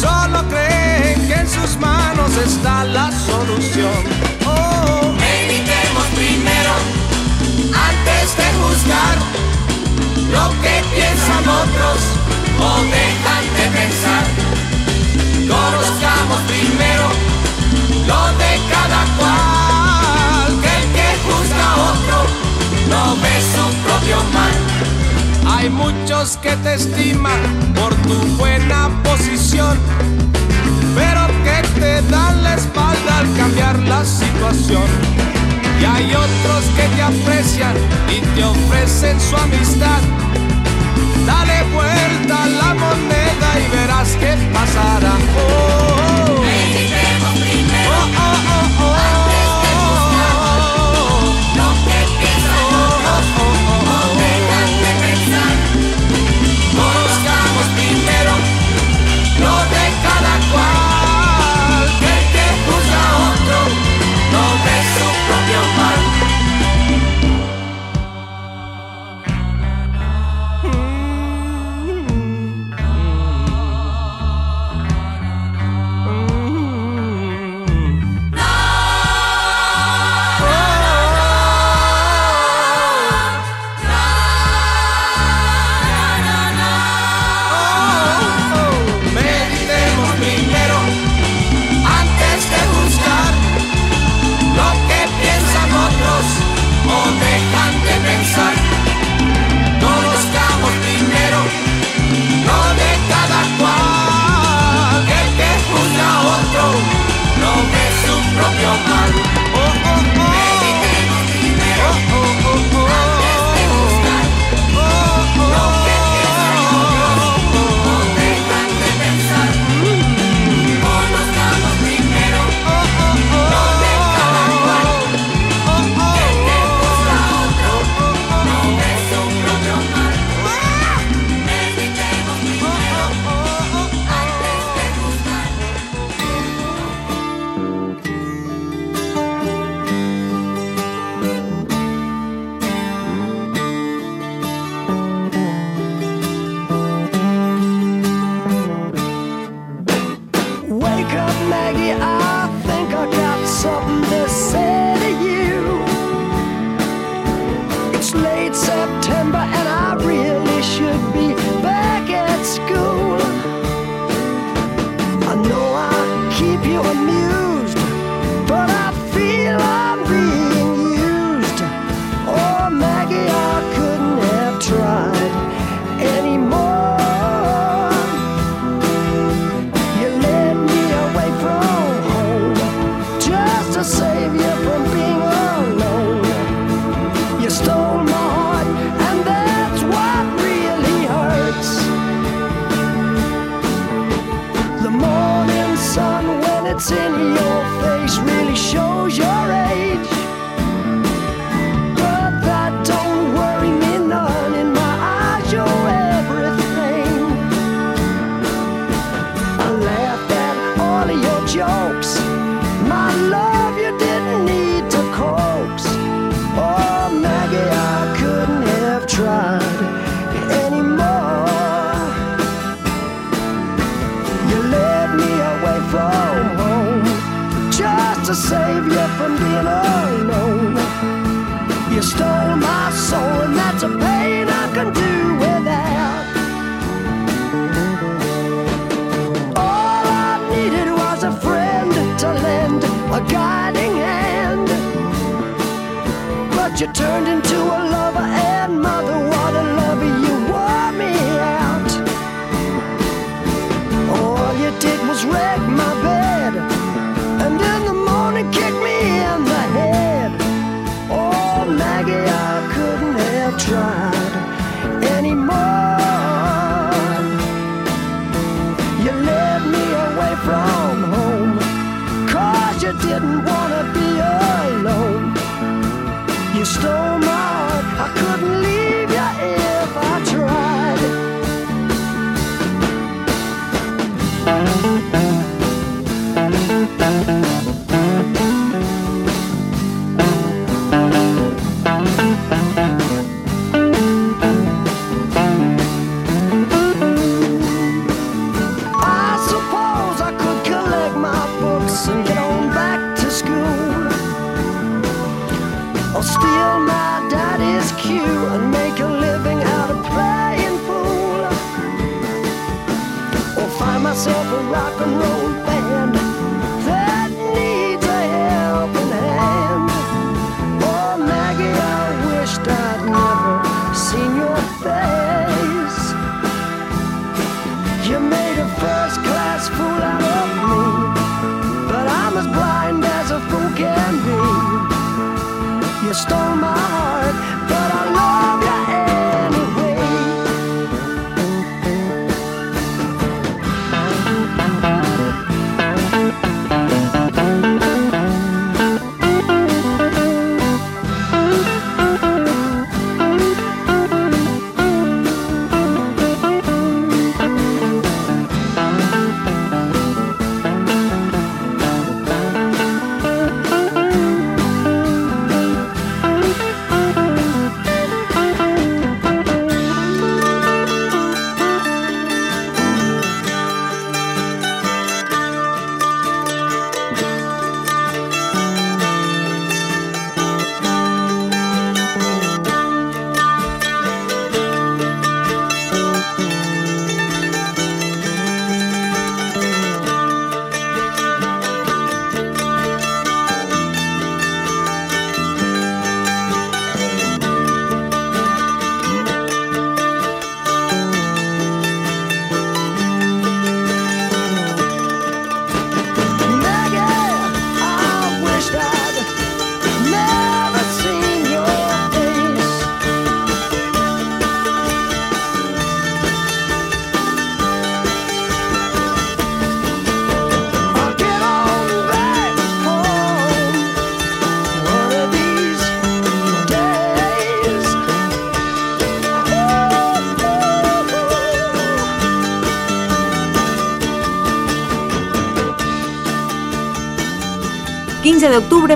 Solo creen que en sus manos está la solución. Oh, meditemos primero antes de juzgar lo que piensan otros o dejan de pensar. Conozcamos primero lo de cada cual, que el que juzga a otro no ve su propio mal. Hay muchos que te estiman por tu buena posición, pero que te dan la espalda al cambiar la situación. Y hay otros que te aprecian y te ofrecen su amistad. Dale vuelta a la moneda y verás qué pasará. Oh.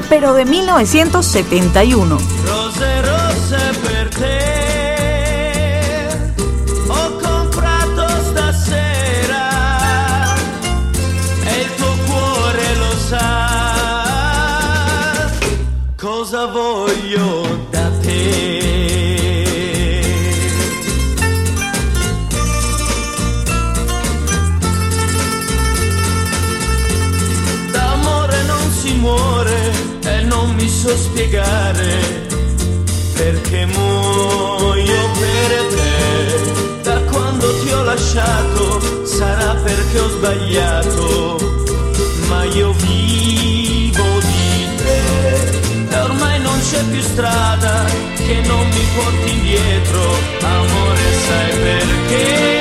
pero de 1971. lasciato sarà perché ho sbagliato, ma io vivo di te. E ormai non c'è più strada che non mi porti indietro, amore sai perché.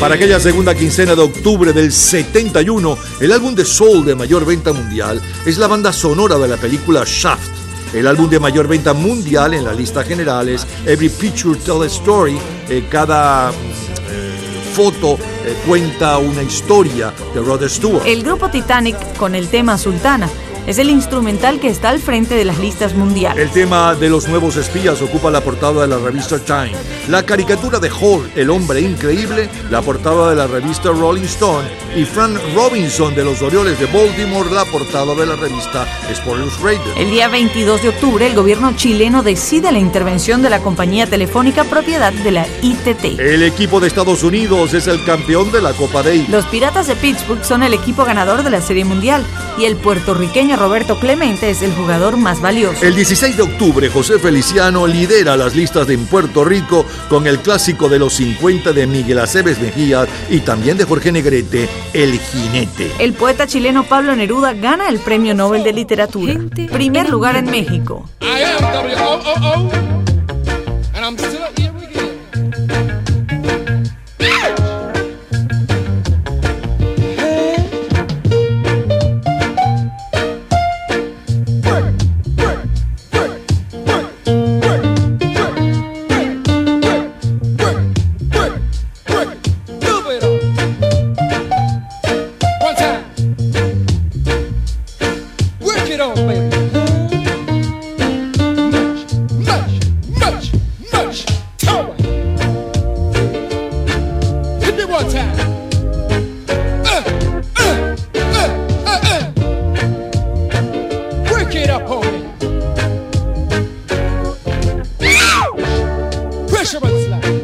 Para aquella segunda quincena de octubre del 71, el álbum de soul de mayor venta mundial es la banda sonora de la película Shaft. El álbum de mayor venta mundial en la lista general es Every Picture Tell a Story. Eh, cada eh, foto eh, cuenta una historia de Rod Stewart. El grupo Titanic con el tema Sultana es el instrumental que está al frente de las listas mundiales. El tema de los nuevos espías ocupa la portada de la revista Time. La caricatura de Hall, el hombre increíble, la portada de la revista Rolling Stone. Y Frank Robinson de los Orioles de Baltimore, la portada de la revista Sports Radio. El día 22 de octubre, el gobierno chileno decide la intervención de la compañía telefónica propiedad de la ITT. El equipo de Estados Unidos es el campeón de la Copa Davis. Los Piratas de Pittsburgh son el equipo ganador de la Serie Mundial y el puertorriqueño Roberto Clemente es el jugador más valioso. El 16 de octubre, José Feliciano lidera las listas de en Puerto Rico con el clásico de los 50 de Miguel Aceves Mejía y también de Jorge Negrete, El Jinete. El poeta chileno Pablo Neruda gana el Premio Nobel de Literatura. Primer lugar en México. I am Pressure on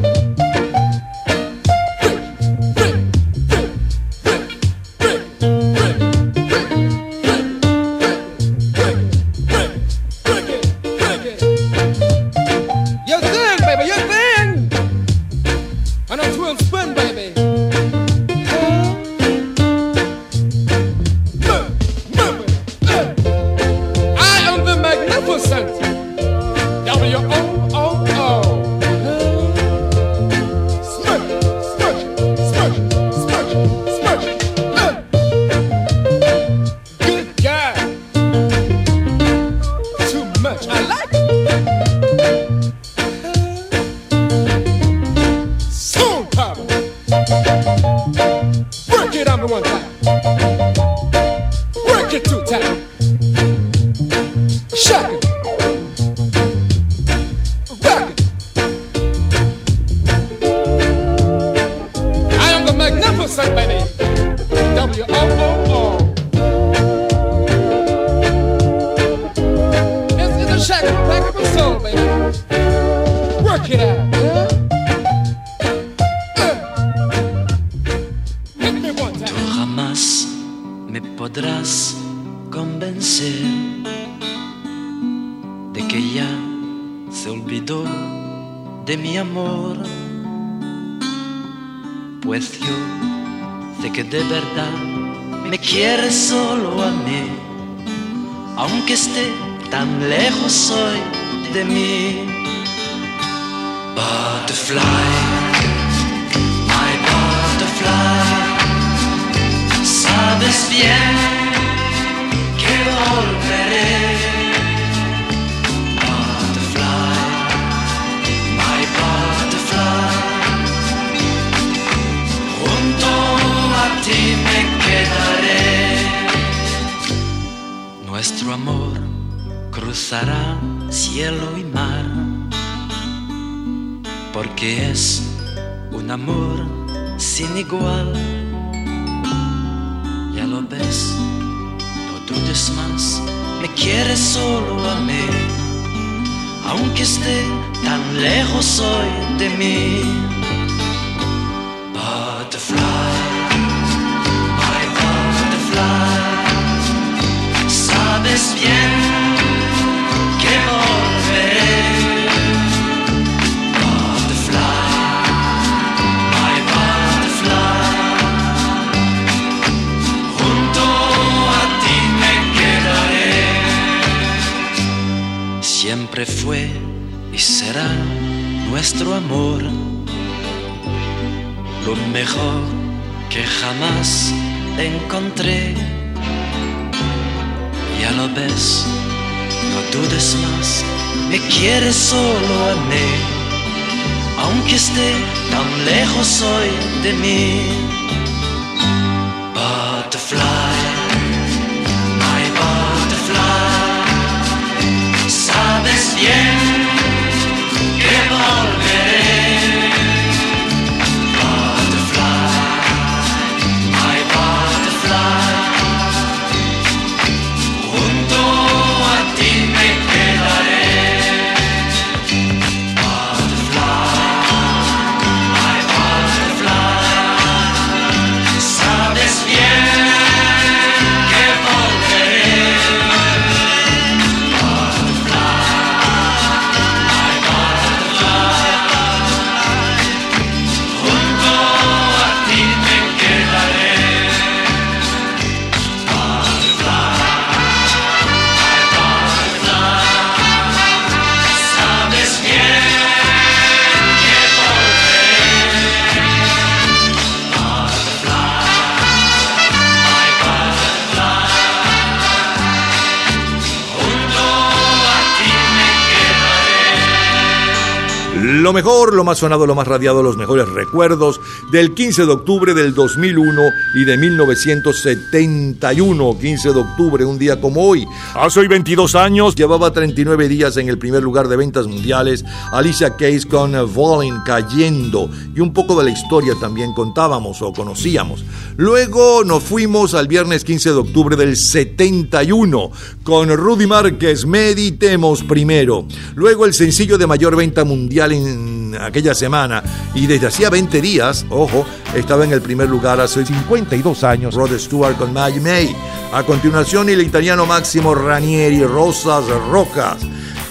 sonado, lo más radiado, los mejores recuerdos del 15 de octubre del 2001 y de 1971. 15 de octubre, un día como hoy. Hace hoy 22 años, llevaba 39 días en el primer lugar de ventas mundiales. Alicia Keys con Falling cayendo. Y un poco de la historia también contábamos o conocíamos. Luego nos fuimos al viernes 15 de octubre del 71 con Rudy Márquez, Meditemos primero. Luego el sencillo de mayor venta mundial en aquella semana y desde hacía 20 días, ojo, estaba en el primer lugar hace 52 años Rod Stewart con Maggie May. A continuación el italiano Máximo Ranieri, Rosas Rocas.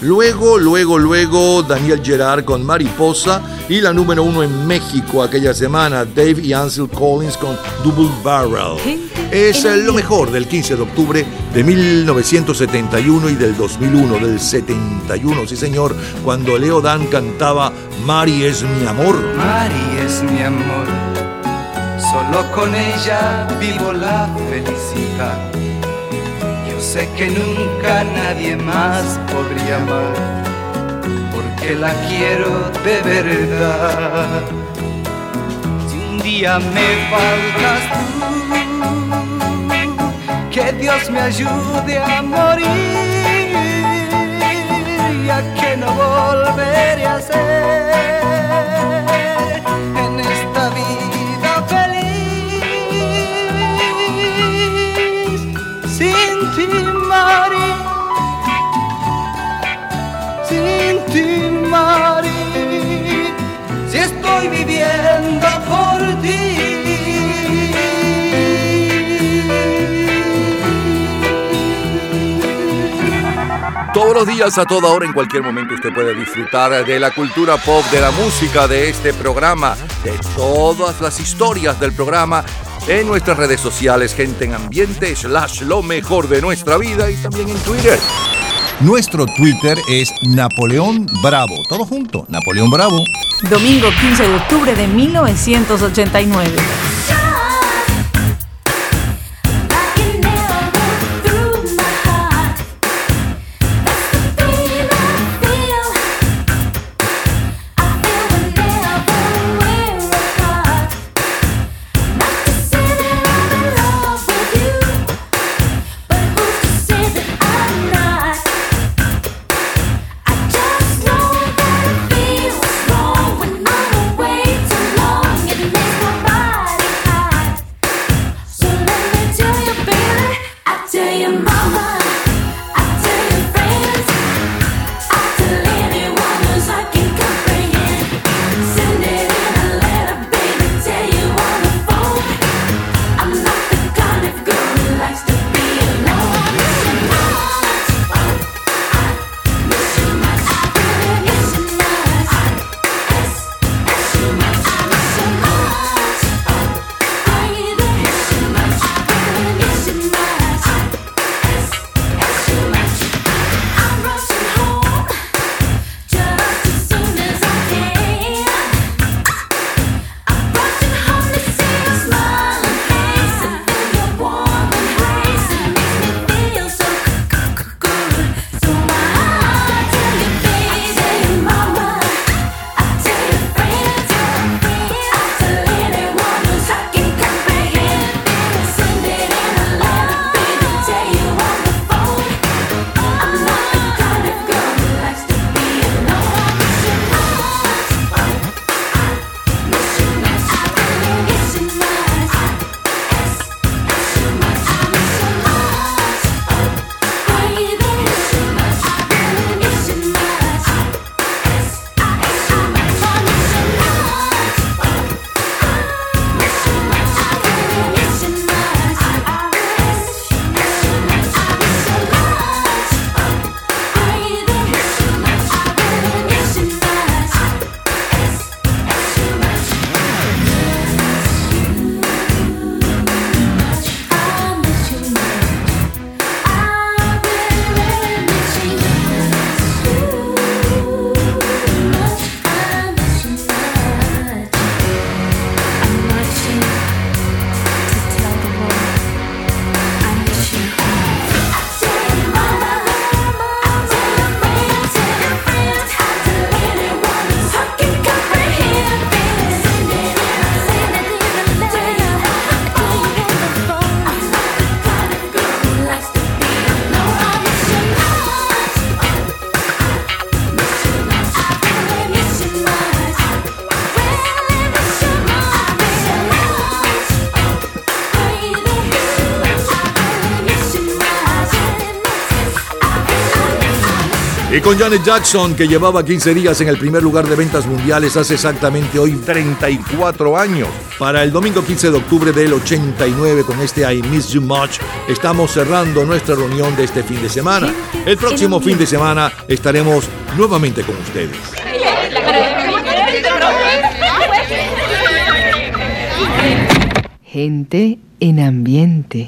Luego, luego, luego Daniel Gerard con Mariposa y la número uno en México aquella semana, Dave y Ansel Collins con Double Barrel. Es lo mejor del 15 de octubre de 1971 y del 2001, del 71, sí señor, cuando Leo Dan cantaba Mari es mi amor. Mari es mi amor, solo con ella vivo la felicidad. Sé que nunca nadie más podría amar, porque la quiero de verdad. Si un día me faltas tú, que Dios me ayude a morir, ya que no volveré a ser ti Mari sin ti si estoy viviendo por Todos los días, a toda hora, en cualquier momento, usted puede disfrutar de la cultura pop, de la música, de este programa, de todas las historias del programa en nuestras redes sociales, gente en ambiente, slash lo mejor de nuestra vida y también en Twitter. Nuestro Twitter es Napoleón Bravo. Todo junto, Napoleón Bravo. Domingo 15 de octubre de 1989. Con Janet Jackson, que llevaba 15 días en el primer lugar de ventas mundiales hace exactamente hoy 34 años. Para el domingo 15 de octubre del 89, con este I Miss You Much, estamos cerrando nuestra reunión de este fin de semana. El próximo fin de semana estaremos nuevamente con ustedes. Gente en ambiente.